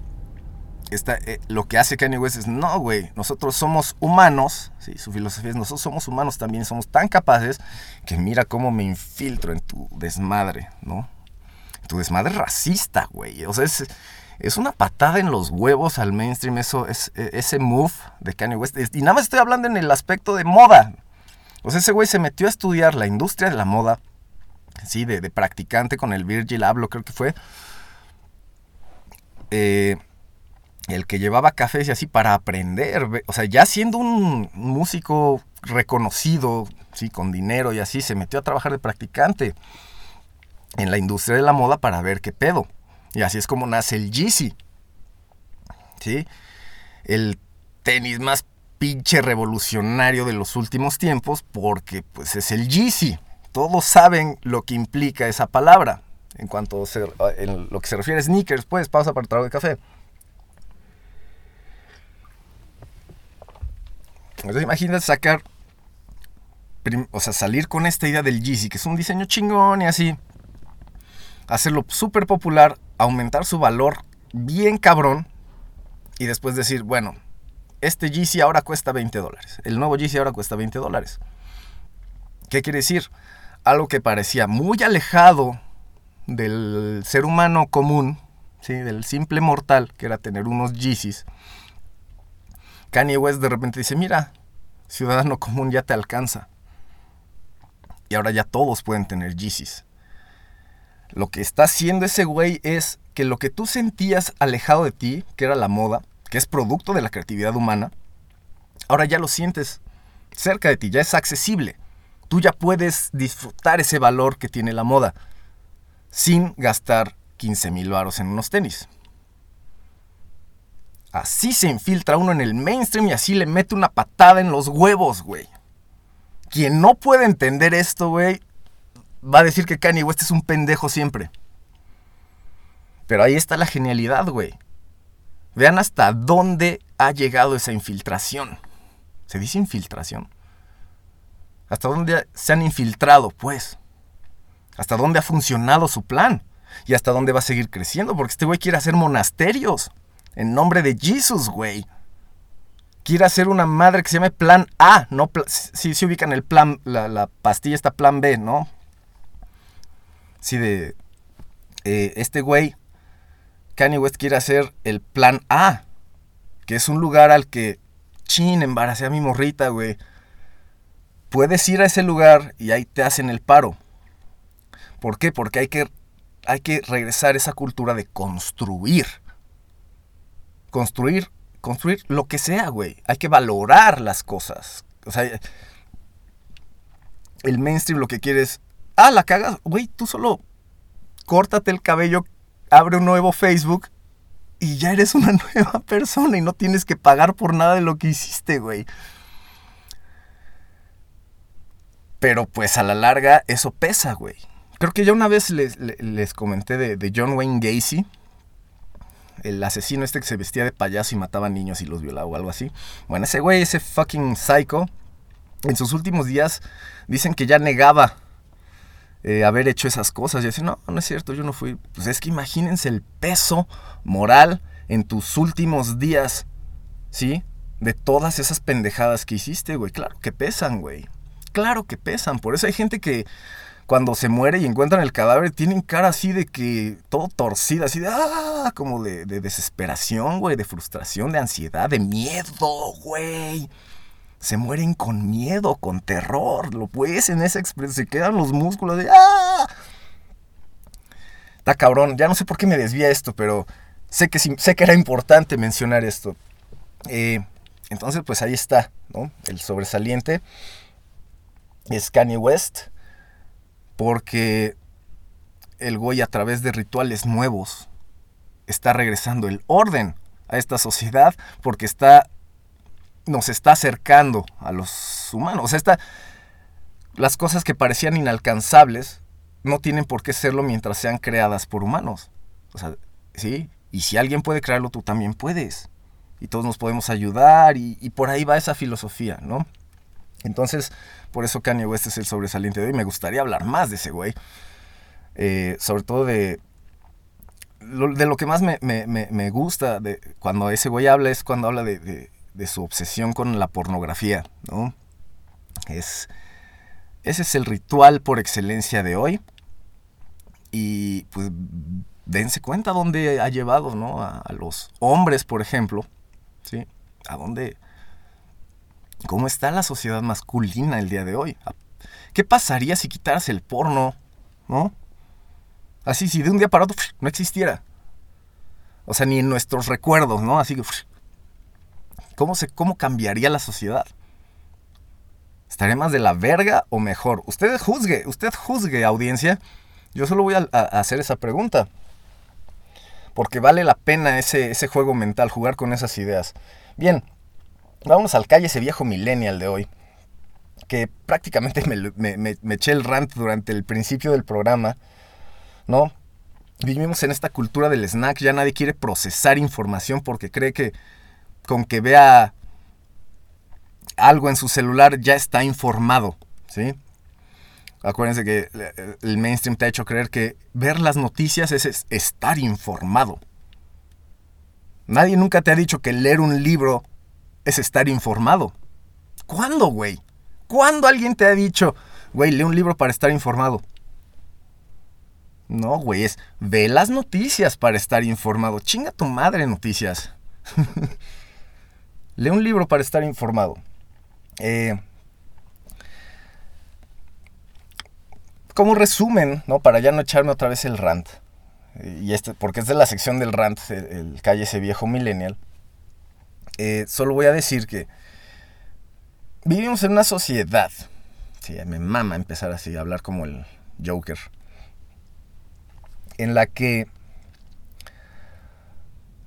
Eh, lo que hace Kanye West es no güey nosotros somos humanos sí su filosofía es nosotros somos humanos también somos tan capaces que mira cómo me infiltro en tu desmadre no tu desmadre racista güey. O sea es es una patada en los huevos al mainstream eso es e- ese move de Kanye West. Y nada más estoy hablando en el aspecto de moda. O sea, ese güey se metió a estudiar la industria de la moda, sí, de, de practicante con el Virgil Abloh, creo que fue. Eh, el que llevaba cafés y así para aprender. O sea, ya siendo un músico reconocido, sí, con dinero y así, se metió a trabajar de practicante en la industria de la moda para ver qué pedo. Y así es como nace el Yeezy. ¿Sí? El tenis más pinche revolucionario de los últimos tiempos porque pues es el Yeezy. Todos saben lo que implica esa palabra. En cuanto en lo que se refiere a sneakers, pues pausa para trago de café. Entonces imagínate sacar, o sea, salir con esta idea del Yeezy, que es un diseño chingón y así, hacerlo súper popular, aumentar su valor bien cabrón y después decir, bueno, este Yeezy ahora cuesta 20 dólares. El nuevo Yeezy ahora cuesta 20 dólares. ¿Qué quiere decir? Algo que parecía muy alejado del ser humano común, ¿sí? del simple mortal, que era tener unos Yeezys. Kanye West de repente dice, mira, ciudadano común ya te alcanza. Y ahora ya todos pueden tener Yeezys. Lo que está haciendo ese güey es que lo que tú sentías alejado de ti, que era la moda, que es producto de la creatividad humana, ahora ya lo sientes cerca de ti, ya es accesible. Tú ya puedes disfrutar ese valor que tiene la moda sin gastar 15 mil varos en unos tenis. Así se infiltra uno en el mainstream y así le mete una patada en los huevos, güey. Quien no puede entender esto, güey, va a decir que Kanye West es un pendejo siempre. Pero ahí está la genialidad, güey. Vean hasta dónde ha llegado esa infiltración. ¿Se dice infiltración? ¿Hasta dónde se han infiltrado, pues? ¿Hasta dónde ha funcionado su plan? ¿Y hasta dónde va a seguir creciendo? Porque este güey quiere hacer monasterios. En nombre de Jesus, güey. quiere hacer una madre que se llame Plan A, no pla- sí, sí ubican el plan, la, la pastilla está Plan B, ¿no? Sí, de eh, este güey, Kanye West quiere hacer el Plan A, que es un lugar al que, chin, embaracé a mi morrita, güey. Puedes ir a ese lugar y ahí te hacen el paro. ¿Por qué? Porque hay que, hay que regresar a esa cultura de construir. Construir, construir lo que sea, güey. Hay que valorar las cosas. O sea, el mainstream lo que quiere es, ah, la cagas, güey, tú solo córtate el cabello, abre un nuevo Facebook y ya eres una nueva persona y no tienes que pagar por nada de lo que hiciste, güey. Pero pues a la larga eso pesa, güey. Creo que ya una vez les, comenté de John Wayne Gacy, el asesino este que se vestía de payaso y mataba niños y los violaba o algo así. Bueno, ese güey, ese fucking psycho, en sus últimos días dicen que ya negaba eh, haber hecho esas cosas. Y dice, no, no es cierto, yo no fui. Pues es que imagínense el peso moral en tus últimos días, ¿sí? De todas esas pendejadas que hiciste, güey. Claro que pesan, güey. Claro que pesan. Por eso hay gente que cuando se muere y encuentran el cadáver tienen cara así de que todo torcida, así de, ah, como de, de desesperación, güey, de frustración, de ansiedad, de miedo, güey se mueren con miedo, con terror. Lo ves en esa expresión, se quedan los músculos de ¡ah! Está cabrón, ya no sé por qué me desvía esto, pero sé que, sé que era importante mencionar esto. Eh, entonces, pues ahí está, ¿no? El sobresaliente es Kanye West, porque el güey a través de rituales nuevos está regresando el orden a esta sociedad, porque está nos está acercando a los humanos. O sea, está, las cosas que parecían inalcanzables no tienen por qué serlo mientras sean creadas por humanos. O sea, sí, y si alguien puede crearlo, tú también puedes. Y todos nos podemos ayudar y por ahí va esa filosofía, ¿no? Entonces, por eso Kanye West es el sobresaliente de hoy. Me gustaría hablar más de ese güey. Eh, sobre todo de, de lo que más me, me- me- gusta de cuando ese güey habla es cuando habla de, de- de su obsesión con la pornografía, ¿no? Es, ese es el ritual por excelencia de hoy. Y pues dense cuenta dónde ha llevado, ¿no? A, a los hombres, por ejemplo, ¿sí? A dónde... ¿Cómo está la sociedad masculina el día de hoy? ¿Qué pasaría si quitaras el porno, ¿no? Así, si de un día para otro no existiera. O sea, ni en nuestros recuerdos, ¿no? Así que... ¿Cómo, se, ¿Cómo cambiaría la sociedad? ¿Estaría más de la verga o mejor? Usted juzgue, usted juzgue, audiencia. Yo solo voy a, a hacer esa pregunta. Porque vale la pena ese, ese juego mental, jugar con esas ideas. Bien, vamos al calle ese viejo millennial de hoy. Que prácticamente me, me- me- me eché el rant durante el principio del programa. ¿No? Vivimos en esta cultura del snack, ya nadie quiere procesar información porque cree que con que vea algo en su celular ya está informado, ¿sí? Acuérdense que eh, el mainstream te ha hecho creer que ver las noticias es estar informado. Nadie nunca te ha dicho que leer un libro es estar informado. ¿Cuándo, güey? ¿Cuándo alguien te ha dicho, güey, lee un libro para estar informado? No, güey, es ve las noticias para estar informado. Chinga tu madre noticias. Lee un libro para estar informado. Eh, como resumen, ¿no? Para ya no echarme otra vez el rant. Y este, porque es de la sección del rant, el, el calle ese viejo millennial. Eh, solo voy a decir que vivimos en una sociedad. Sí, me mama empezar así, a hablar como el Joker. En la que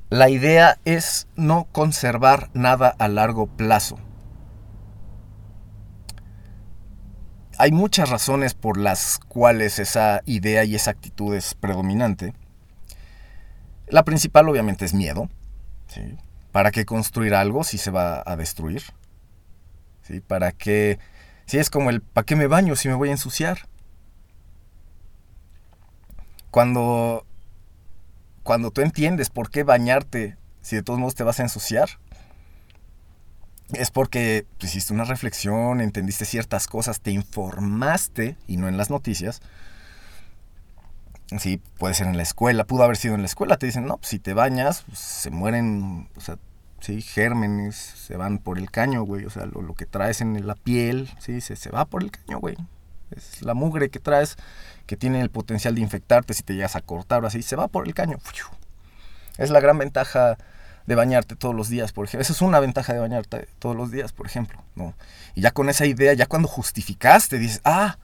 la idea es no conservar nada a largo plazo. Hay muchas razones por las cuales esa idea y esa actitud es predominante. La principal obviamente es miedo. ¿sí? ¿Para qué construir algo si se va a destruir? ¿Sí? ¿Para qué? Si es como el ¿para qué me baño si me voy a ensuciar? Cuando cuando tú entiendes por qué bañarte si de todos modos te vas a ensuciar, es porque pues, hiciste una reflexión, entendiste ciertas cosas, te informaste, y no en las noticias. Sí, puede ser en la escuela, pudo haber sido en la escuela. Te dicen, no, pues, si te bañas, pues, se mueren, sí, gérmenes, se van por el caño, güey. O sea, lo, lo que traes en la piel, sí, se, se va por el caño, güey. Es la mugre que traes que tiene el potencial de infectarte si te llegas a cortar o así, se va por el caño. Es la gran ventaja de bañarte todos los días, por ejemplo. Esa es una ventaja de bañarte todos los días, por ejemplo. ¿no? Y ya con esa idea, ya cuando justificaste, dices, ah,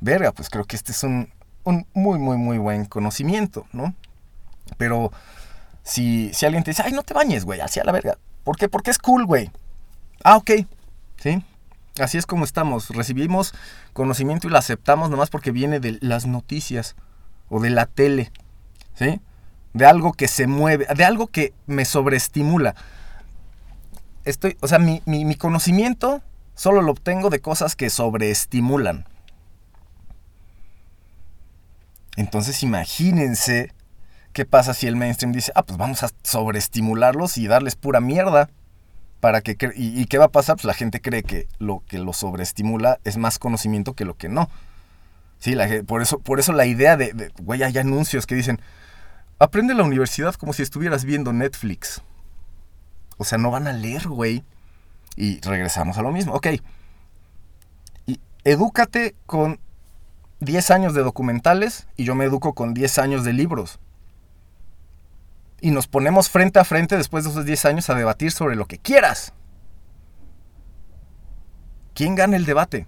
verga, pues creo que este es un, un muy, muy, muy buen conocimiento, ¿no? Pero si, si alguien te dice, ay, no te bañes, güey, así a la verga. ¿Por qué? Porque es cool, güey. Ah, ok. ¿Sí? Así es como estamos. Recibimos conocimiento y lo aceptamos nomás porque viene de las noticias o de la tele. ¿Sí? De algo que se mueve, de algo que me sobreestimula. Estoy, o sea, mi, mi, mi conocimiento solo lo obtengo de cosas que sobreestimulan. Entonces imagínense qué pasa si el mainstream dice, ah, pues vamos a sobreestimularlos y darles pura mierda. Para que y, y, qué va a pasar? Pues la gente cree que lo que lo sobreestimula es más conocimiento que lo que no. Sí, la, por, eso, por eso la idea de, güey, hay anuncios que dicen, aprende la universidad como si estuvieras viendo Netflix. O sea, no van a leer, güey. Y regresamos a lo mismo. Ok. Y edúcate con 10 años de documentales y yo me educo con 10 años de libros y nos ponemos frente a frente después de esos 10 años a debatir sobre lo que quieras. ¿Quién gana el debate?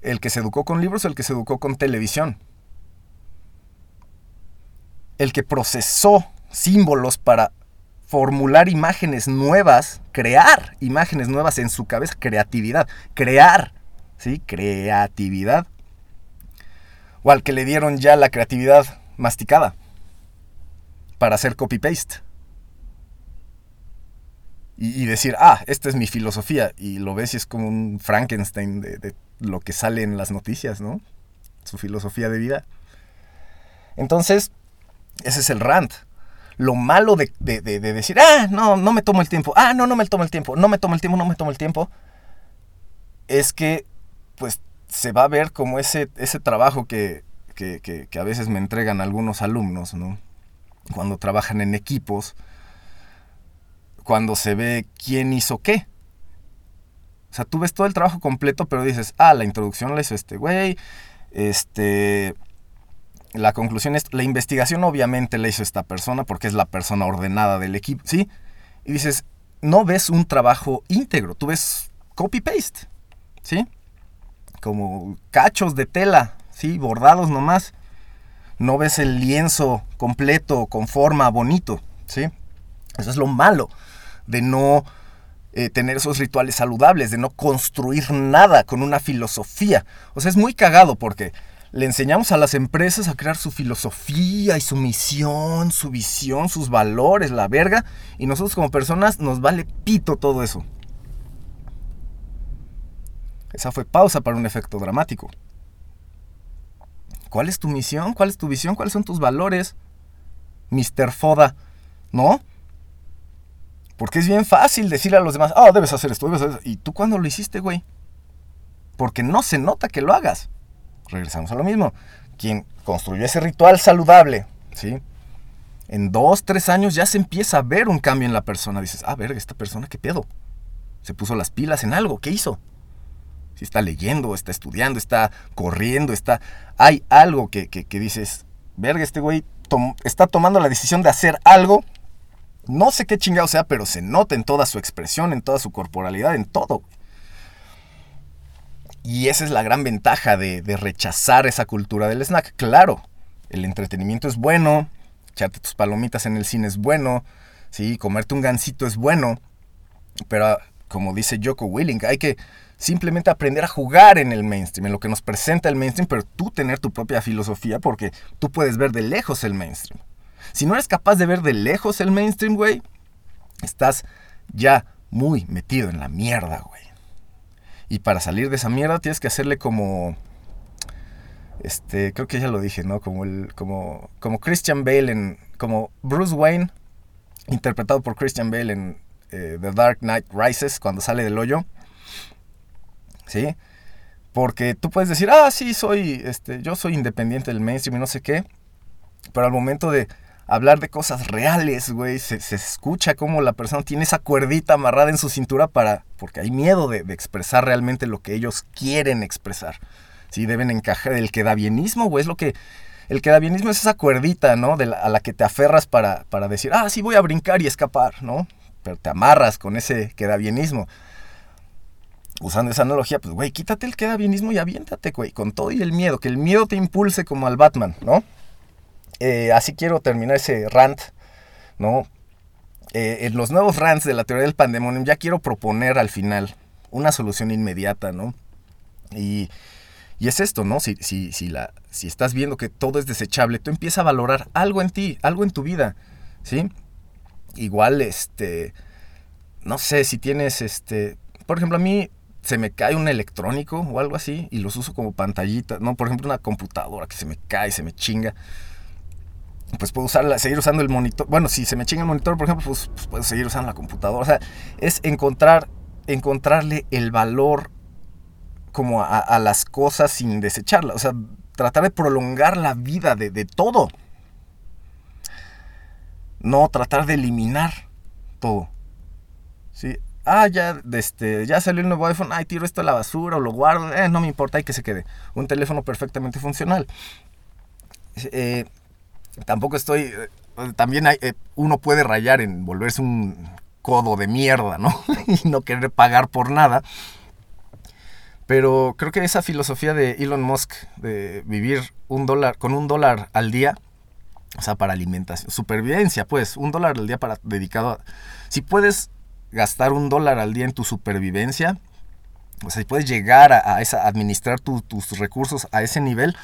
¿El que se educó con libros o el que se educó con televisión? El que procesó símbolos para formular imágenes nuevas, crear imágenes nuevas en su cabeza, creatividad, crear, ¿sí? Creatividad. O al que le dieron ya la creatividad masticada para hacer copy-paste. Y, y, decir, ah, esta es mi filosofía. Y lo ves y es como un Frankenstein de, de, lo que sale en las noticias, ¿no? Su filosofía de vida. Entonces, ese es el rant. Lo malo de, de, de, decir, ah, no, no me tomo el tiempo, ah, no, no me tomo el tiempo, no me tomo el tiempo, no me tomo el tiempo, es que, pues, se va a ver como ese, ese trabajo que, que, que, a veces me entregan algunos alumnos, ¿no? Cuando trabajan en equipos, cuando se ve quién hizo qué. O sea, tú ves todo el trabajo completo, pero dices, ah, la introducción la hizo este güey, este... La conclusión es, la investigación obviamente la hizo esta persona porque es la persona ordenada del equipo, ¿sí? Y dices, no ves un trabajo íntegro, tú ves copy-paste, ¿sí? Como cachos de tela ¿sí? Bordados nomás. No ves el lienzo completo, con forma, bonito, ¿sí? Eso es lo malo de no eh, tener esos rituales saludables, de no construir nada con una filosofía. O sea, es muy cagado porque le enseñamos a las empresas a crear su filosofía y su misión, su visión, sus valores, la verga, y nosotros como personas nos vale pito todo eso. Esa fue pausa para un efecto dramático. ¿Cuál es tu misión? ¿Cuál es tu visión? ¿Cuáles son tus valores? Mr. Foda, ¿no? Porque es bien fácil decirle a los demás, ah, debes hacer esto, debes hacer esto. ¿Y tú cuándo lo hiciste, güey? Porque no se nota que lo hagas. Regresamos a lo mismo. Quien construyó ese ritual saludable, ¿sí? En dos, tres años ya se empieza a ver un cambio en la persona. Dices, ah, verga, esta persona, ¿qué pedo? Se puso las pilas en algo, ¿qué hizo? Si está leyendo, está estudiando, está corriendo, está... Hay algo que, que, dices, verga, este güey está tomando la decisión de hacer algo, no sé qué chingado sea, pero se nota en toda su expresión, en toda su corporalidad, en todo. Y esa es la gran ventaja de, de rechazar esa cultura del snack. Claro, el entretenimiento es bueno, echarte tus palomitas en el cine es bueno, sí, comerte un gansito es bueno, pero como dice Joko Willing, hay que simplemente aprender a jugar en el mainstream, en lo que nos presenta el mainstream, pero tú tener tu propia filosofía porque tú puedes ver de lejos el mainstream. Si no eres capaz de ver de lejos el mainstream, güey, estás ya muy metido en la mierda, güey. Y para salir de esa mierda tienes que hacerle como este, creo que ya lo dije, ¿no? Como el como como Christian Bale en como Bruce Wayne interpretado por Christian Bale en eh, The Dark Knight Rises, cuando sale del hoyo. ¿Sí? Porque tú puedes decir, ah, sí, soy, este, yo soy independiente del mainstream y no sé qué. Pero al momento de hablar de cosas reales, güey, se, se escucha como la persona tiene esa cuerdita amarrada en su cintura para, porque hay miedo de, de expresar realmente lo que ellos quieren expresar. Sí, deben encajar el quedabienismo, güey, es lo que el quedabienismo es esa cuerdita, ¿no? De a la que te aferras para, para decir, ah, sí, voy a brincar y escapar, ¿no? Pero te amarras con ese quedabienismo. Usando esa analogía, pues, güey, quítate el quedabienismo y aviéntate, güey, con todo y el miedo, que el miedo te impulse como al Batman, ¿no? Eh, así quiero terminar ese rant, ¿no? Eh, en los nuevos rants de la teoría del pandemonium ya quiero proponer al final una solución inmediata, ¿no? Y, y es esto, ¿no? Si, si, si, la, si estás viendo que todo es desechable, tú empiezas a valorar algo en ti, algo en tu vida, ¿sí? Igual, este, no sé, si tienes, este, por ejemplo, a mí se me cae un electrónico o algo así y los uso como pantallita, ¿no? Por ejemplo, una computadora que se me cae, se me chinga. Pues puedo usarla, seguir usando el monitor. Bueno, si se me chinga el monitor, por ejemplo, pues, pues puedo seguir usando la computadora. O sea, es encontrar, encontrarle el valor como a, a las cosas sin desecharlas. O sea, tratar de prolongar la vida de, de todo. No tratar de eliminar todo. ¿Sí? Ah, ya, este, ya salió el nuevo iPhone. Ay, tiro esto a la basura o lo guardo. Eh, no me importa, hay que se quede. Un teléfono perfectamente funcional. Eh, tampoco estoy. eh, también hay, eh, uno puede rayar en volverse un codo de mierda, ¿no? y no querer pagar por nada. Pero creo que esa filosofía de Elon Musk de vivir un dólar con un dólar al día, o sea, para alimentación, supervivencia, pues, un dólar al día para dedicado a. Si puedes gastar un dólar al día en tu supervivencia, o sea, si puedes llegar a, administrar tu- tus recursos a ese nivel,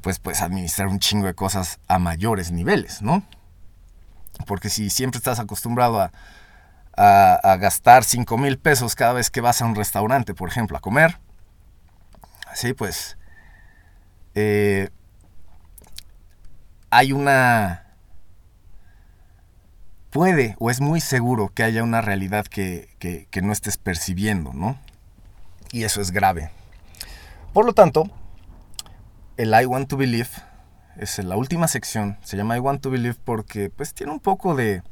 pues puedes administrar un chingo de cosas a mayores niveles, ¿no? Porque si siempre estás acostumbrado a, a, a gastar 5 mil pesos cada vez que vas a un restaurante, por ejemplo, a comer, así pues, eh, hay una... Puede o es muy seguro que haya una realidad que, que- no estés percibiendo, ¿no? Y eso es grave. Por lo tanto, el I Want to Believe es la última sección. Se llama I Want to Believe porque pues tiene un poco de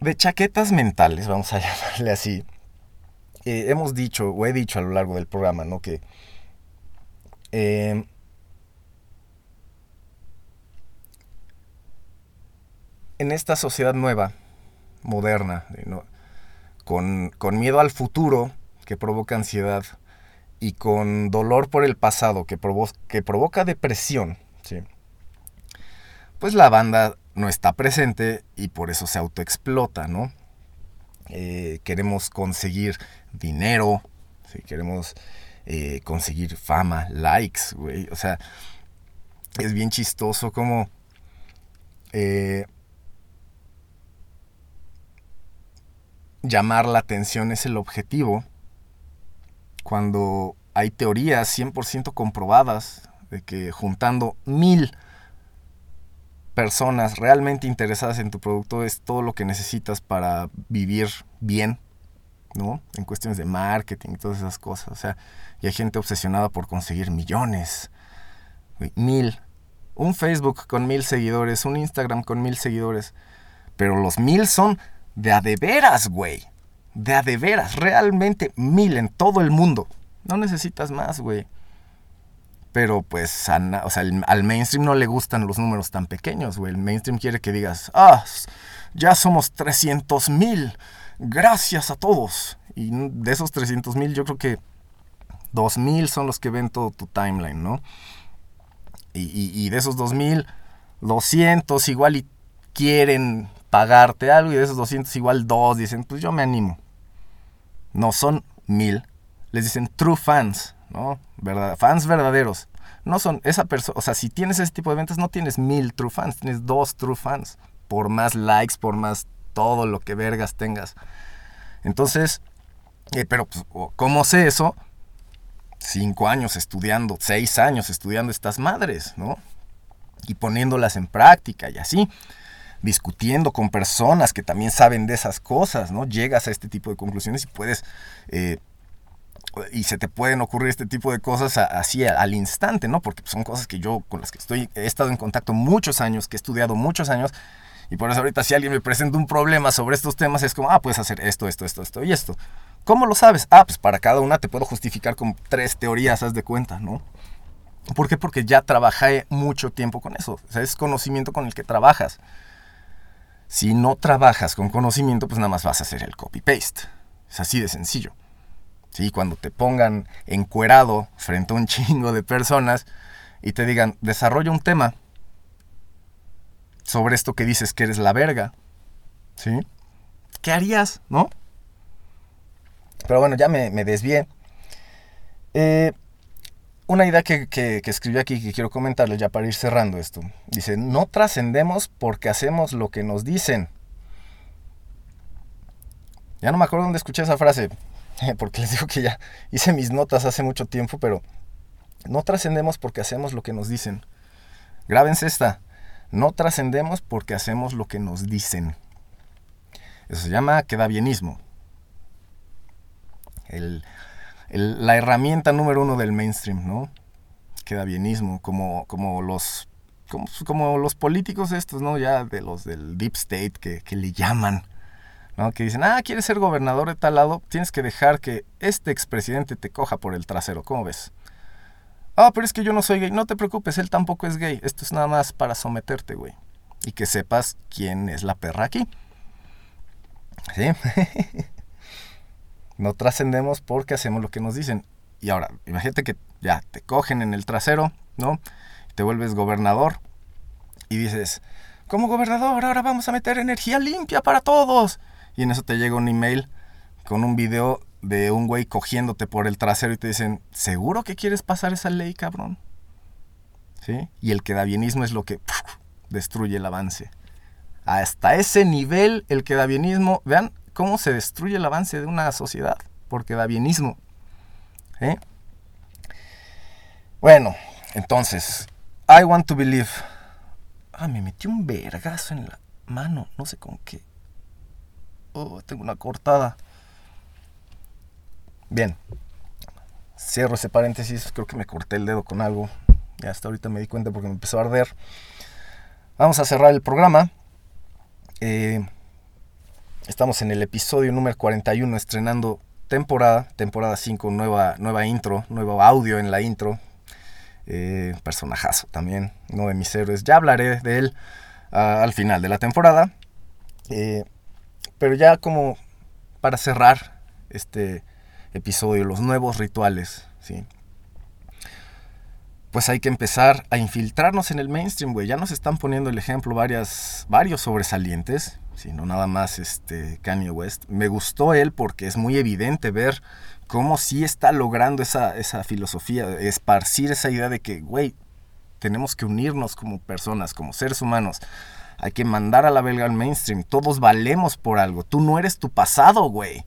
de chaquetas mentales, vamos a llamarle así. Eh, hemos dicho o he dicho a lo largo del programa, ¿no? Que eh, en esta sociedad nueva, moderna, con, con miedo al futuro que provoca ansiedad y con dolor por el pasado que, provo- que provoca depresión, ¿sí? pues la banda no está presente y por eso se autoexplota, ¿no? Eh, queremos conseguir dinero, ¿sí? queremos eh, conseguir fama, likes, güey. O sea, es bien chistoso como... eh, llamar la atención es el objetivo cuando hay teorías 100% comprobadas de que juntando mil personas realmente interesadas en tu producto es todo lo que necesitas para vivir bien, ¿no? En cuestiones de marketing y todas esas cosas. O sea, y hay gente obsesionada por conseguir millones, mil. Un Facebook con mil seguidores, un Instagram con mil seguidores. Pero los mil son de a de veras, güey. De a de veras, realmente mil en todo el mundo. No necesitas más, güey. Pero pues o sea, al mainstream no le gustan los números tan pequeños, güey. El mainstream quiere que digas, ah, ya somos 300 mil. Gracias a todos. Y de esos 300 mil yo creo que 2 mil son los que ven todo tu timeline, ¿no? Y de esos 2 mil, 200 igual y quieren pagarte algo y de esos 200 igual dos dicen, pues yo me animo. No son mil, les dicen true fans, ¿no? ¿Verdad? Fans verdaderos. No son esa persona, o sea, si tienes ese tipo de ventas no tienes mil true fans, tienes dos true fans. Por más likes, por más todo lo que vergas tengas. Entonces, eh, pero pues, ¿cómo sé eso? Cinco años estudiando, seis años estudiando estas madres, ¿no? Y poniéndolas en práctica y así. Discutiendo con personas que también saben de esas cosas, ¿no? Llegas a este tipo de conclusiones y puedes... eh, y se te pueden ocurrir este tipo de cosas así al instante, ¿no? Porque son cosas que yo con las que estoy he estado en contacto muchos años, que he estudiado muchos años y por eso ahorita si alguien me presenta un problema sobre estos temas es como, ah, puedes hacer esto, esto, esto, esto y esto. ¿Cómo lo sabes? Ah, pues para cada una te puedo justificar con tres teorías, haz de cuenta, ¿no? ¿Por qué? Porque ya trabajé mucho tiempo con eso. O sea, es conocimiento con el que trabajas. Si no trabajas con conocimiento, pues nada más vas a hacer el copy-paste. Es así de sencillo. ¿sí? Cuando te pongan encuerado frente a un chingo de personas y te digan, desarrolla un tema sobre esto que dices que eres la verga, ¿sí? ¿Qué harías, no? Pero bueno, ya me, desvié. Eh, una idea que, que, escribí aquí que quiero comentarles ya para ir cerrando esto. Dice, no trascendemos porque hacemos lo que nos dicen. Ya no me acuerdo dónde escuché esa frase, porque les digo que ya hice mis notas hace mucho tiempo, pero no trascendemos porque hacemos lo que nos dicen. Grábense esta. No trascendemos porque hacemos lo que nos dicen. Eso se llama quedabienismo. El, la herramienta número uno del mainstream, ¿no? Quedabienismo, como, como los como, como los políticos estos, ¿no? Ya de los del deep state que, que le llaman. ¿no? Que dicen, ah, quieres ser gobernador de tal lado, tienes que dejar que este expresidente te coja por el trasero, ¿cómo ves? Ah, pero es que yo no soy gay, no te preocupes, él tampoco es gay, esto es nada más para someterte, güey. Y que sepas quién es la perra aquí. ¿Sí? no trascendemos porque hacemos lo que nos dicen. Y ahora, imagínate que ya te cogen en el trasero, ¿no? Te vuelves gobernador y dices, como gobernador, ahora vamos a meter energía limpia para todos. Y en eso te llega un email con un video de un güey cogiéndote por el trasero y te dicen, ¿seguro que quieres pasar esa ley, cabrón? ¿Sí? Y el quedabienismo es lo que destruye el avance. Hasta ese nivel, el quedabienismo, vean cómo se destruye el avance de una sociedad por quedabienismo. ¿Sí? Bueno, entonces, I want to believe. Ah, me metí un vergazo en la mano, no sé con qué. Oh, tengo una cortada. Bien. Cierro ese paréntesis. Creo que me corté el dedo con algo. Ya hasta ahorita me di cuenta porque me empezó a arder. Vamos a cerrar el programa. Eh, estamos en el episodio número 41 estrenando temporada. Temporada 5, nueva, nueva intro, nuevo audio en la intro. Eh, personajazo también, uno de mis héroes. Ya hablaré de él ah, al final de la temporada. Eh, pero ya como para cerrar este episodio, los nuevos rituales, ¿sí? Pues hay que empezar a infiltrarnos en el mainstream, güey. Ya nos están poniendo el ejemplo varias, varios sobresalientes, ¿sí? no nada más este Kanye West. Me gustó él porque es muy evidente ver cómo sí está logrando esa, esa filosofía, esparcir esa idea de que, güey, tenemos que unirnos como personas, como seres humanos. Hay que mandar a la belga al mainstream. Todos valemos por algo. Tú no eres tu pasado, güey.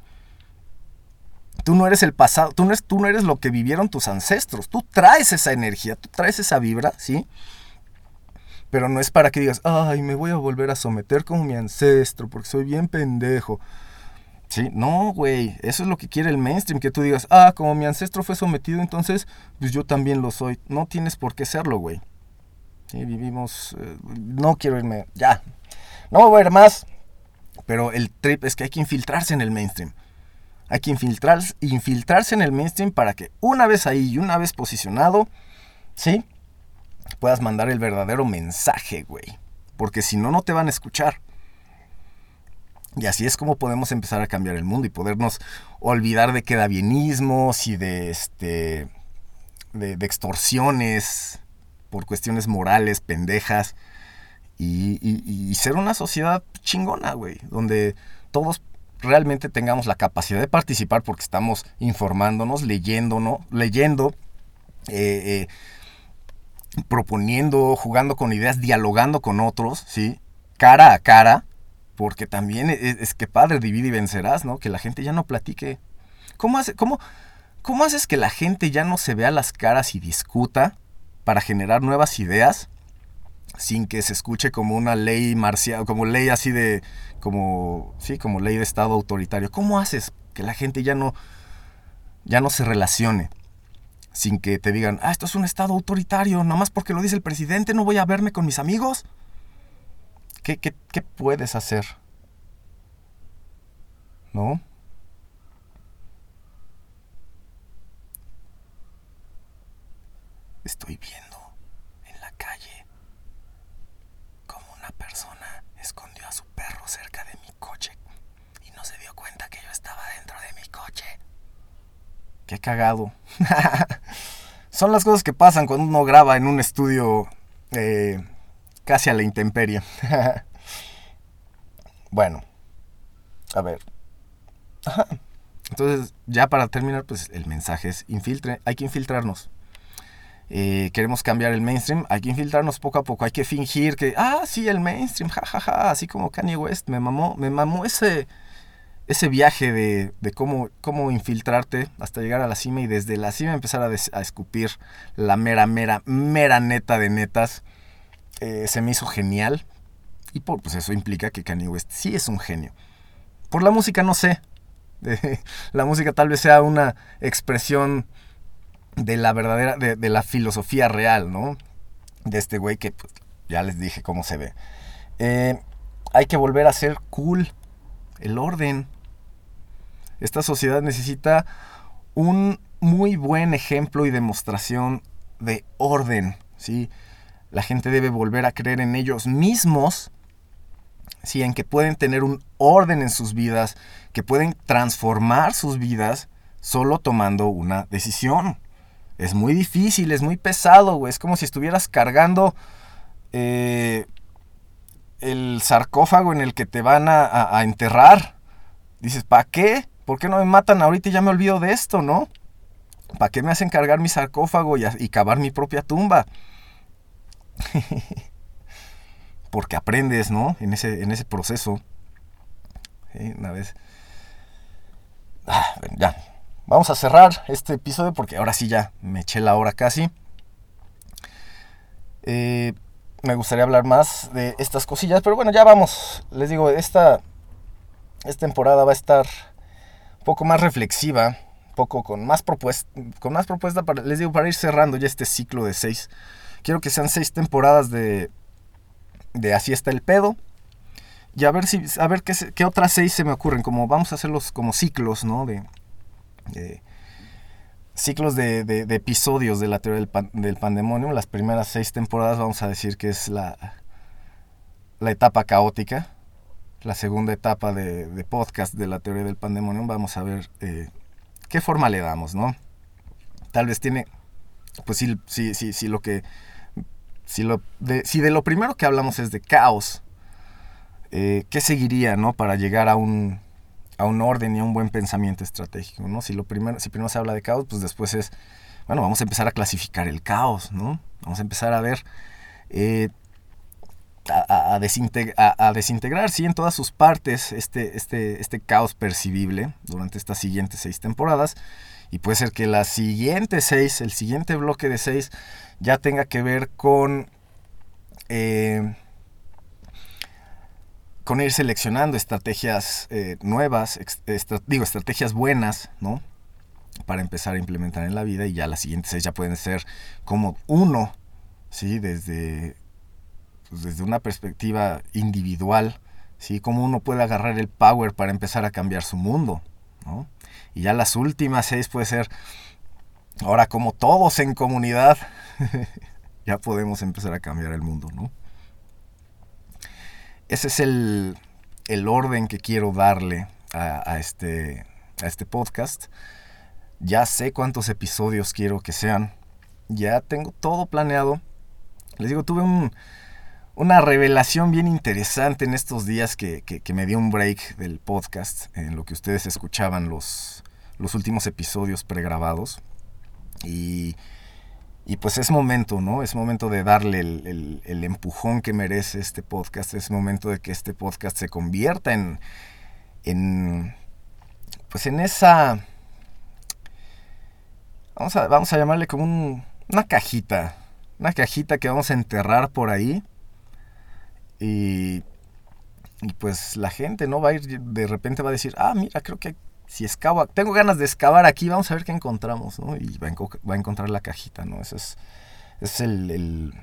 Tú no eres el pasado, tú no eres, tú no eres lo que vivieron tus ancestros. Tú traes esa energía, tú traes esa vibra, ¿sí? Pero no es para que digas, ay, me voy a volver a someter como mi ancestro porque soy bien pendejo. Sí, no, güey, eso es lo que quiere el mainstream, que tú digas, ah, como mi ancestro fue sometido, entonces, pues yo también lo soy. No tienes por qué serlo, güey. Sí, vivimos, eh, no quiero irme, ya. No voy a ir más, pero el trip es que hay que infiltrarse en el mainstream. Hay que infiltrar, infiltrarse en el mainstream para que una vez ahí y una vez posicionado, ¿sí? Puedas mandar el verdadero mensaje, güey. Porque si no, no te van a escuchar. Y así es como podemos empezar a cambiar el mundo y podernos olvidar de quedabienismos y de, este, de, extorsiones por cuestiones morales, pendejas. Y- y ser una sociedad chingona, güey. Donde todos realmente tengamos la capacidad de participar porque estamos informándonos, leyendo, eh, eh, proponiendo, jugando con ideas, dialogando con otros, ¿sí? Cara a cara, porque también es, es que padre, divide y vencerás, ¿no? Que la gente ya no platique. ¿Cómo, hace, cómo, ¿Cómo haces que la gente ya no se vea las caras y discuta para generar nuevas ideas? Sin que se escuche como una ley marcial, como ley así de, como, sí, como ley de Estado autoritario. ¿Cómo haces que la gente ya no, ya no se relacione? Sin que te digan, ah, esto es un Estado autoritario, nada más porque lo dice el presidente, no voy a verme con mis amigos. ¿Qué, qué, qué puedes hacer? ¿No? Estoy viendo en la calle como una persona escondió a su perro cerca de mi coche y no se dio cuenta que yo estaba dentro de mi coche. Qué cagado. Son las cosas que pasan cuando uno graba en un estudio eh, casi a la intemperie. bueno, a ver. Entonces, ya para terminar, pues el mensaje es infiltre, hay que infiltrarnos. Eh, queremos cambiar el mainstream, hay que infiltrarnos poco a poco, hay que fingir que, ah, sí, el mainstream, jajaja, así como Kanye West, me mamó, me mamó ese, ese viaje de, de cómo, cómo infiltrarte hasta llegar a la cima y desde la cima empezar a, escupir la mera, mera, mera neta de netas. Eh, se me hizo genial y pues eso implica que Kanye West sí es un genio. Por la música no sé, la música tal vez sea una expresión de la verdadera, de, de la filosofía real, ¿no? De este güey que pues, ya les dije cómo se ve. Eh, hay que volver a ser cool, el orden. Esta sociedad necesita un muy buen ejemplo y demostración de orden, ¿sí? La gente debe volver a creer en ellos mismos, ¿sí? En que pueden tener un orden en sus vidas, que pueden transformar sus vidas solo tomando una decisión. Es muy difícil, es muy pesado, güey. Es como si estuvieras cargando eh, el sarcófago en el que te van a, a- enterrar. Dices, ¿para qué? ¿Por qué no me matan ahorita y ya me olvido de esto, no? ¿Para qué me hacen cargar mi sarcófago y, cavar mi propia tumba? Porque aprendes, ¿no? En ese, en ese proceso. Una vez. Ah, ya. Vamos a cerrar este episodio porque ahora sí ya me eché la hora casi. Eh, me gustaría hablar más de estas cosillas, pero bueno, ya vamos. Les digo, esta, esta temporada va a estar poco más reflexiva, poco con más propuesta, con más propuesta para, les digo, para ir cerrando ya este ciclo de seis. Quiero que sean seis temporadas de, de Así está el pedo. Y a ver si, a ver qué, qué otras seis se me ocurren. Como vamos a hacerlos como ciclos, ¿no? De, de- ciclos de, de- episodios de la teoría del, pan- del pandemonium. Las primeras seis temporadas vamos a decir que es la, la etapa caótica. La segunda etapa de, podcast de la teoría del pandemonium. Vamos a ver eh, qué forma le damos, ¿no? Tal vez tiene, pues si, si, si, si lo que, si, lo de, de lo primero que hablamos es de caos, eh, ¿qué seguiría, no? Para llegar a un, a un orden y a un buen pensamiento estratégico, ¿no? Si, lo primero, si primero se habla de caos, pues después es, bueno, vamos a empezar a clasificar el caos, ¿no? Vamos a empezar a ver, eh, a, a- a desinteg- a- a desintegrar, sí, en todas sus partes este, este, este caos percibible durante estas siguientes seis temporadas. Y puede ser que las siguientes seis, el siguiente bloque de seis, ya tenga que ver con... eh, con ir seleccionando estrategias eh, nuevas, digo, estrategias buenas, ¿no? Para empezar a implementar en la vida y ya las siguientes seis ya pueden ser como uno, ¿sí? Desde, pues, desde una perspectiva individual, ¿sí? Cómo uno puede agarrar el power para empezar a cambiar su mundo, ¿no? Y ya las últimas seis puede ser, ahora como todos en comunidad, ya podemos empezar a cambiar el mundo, ¿no? Ese es el, el orden que quiero darle a, a este, a este podcast. Ya sé cuántos episodios quiero que sean. Ya tengo todo planeado. Les digo, tuve un, una revelación bien interesante en estos días que, que- me dio un break del podcast, en lo que ustedes escuchaban los, los últimos episodios pregrabados. Y, y pues es momento, ¿no? Es momento de darle el, el- el empujón que merece este podcast. Es momento de que este podcast se convierta en, en pues en esa... Vamos a, vamos a llamarle como un- una cajita. Una cajita que vamos a enterrar por ahí. Y, pues la gente, ¿no? Va a ir, de repente va a decir, ah, mira, creo que si excavo, tengo ganas de excavar aquí, vamos a ver qué encontramos, ¿no? Y va a, encontrar la cajita, ¿no? Ese es, es el, el-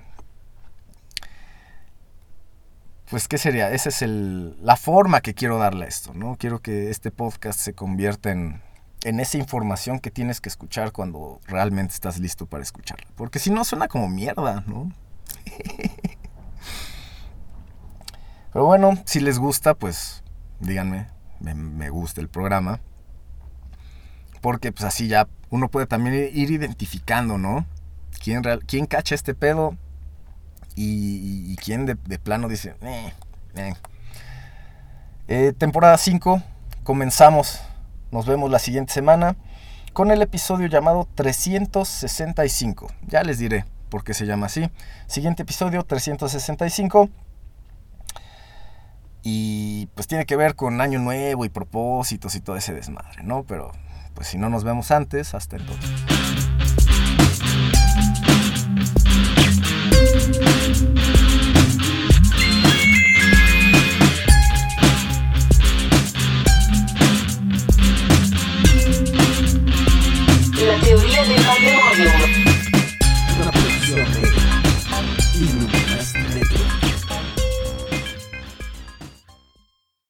Pues, ¿qué sería? Esa es el, la forma que quiero darle a esto, ¿no? Quiero que este podcast se convierta en, en esa información que tienes que escuchar cuando realmente estás listo para escucharla. Porque si no, suena como mierda, ¿no? Pero bueno, si les gusta, pues díganme, me, gusta el programa. Porque pues así ya uno puede también ir identificando, ¿no? ¿Quién, real- quién cacha este pedo? Y, quién de, de plano dice, "Eh, eh". Eh, temporada 5, comenzamos. Nos vemos la siguiente semana con el episodio llamado 365. Ya les diré por qué se llama así. Siguiente episodio 365. Y pues tiene que ver con año nuevo y propósitos y todo ese desmadre, ¿no? Pero pues si no nos vemos antes, hasta entonces. La teoría del patrimonio. Una de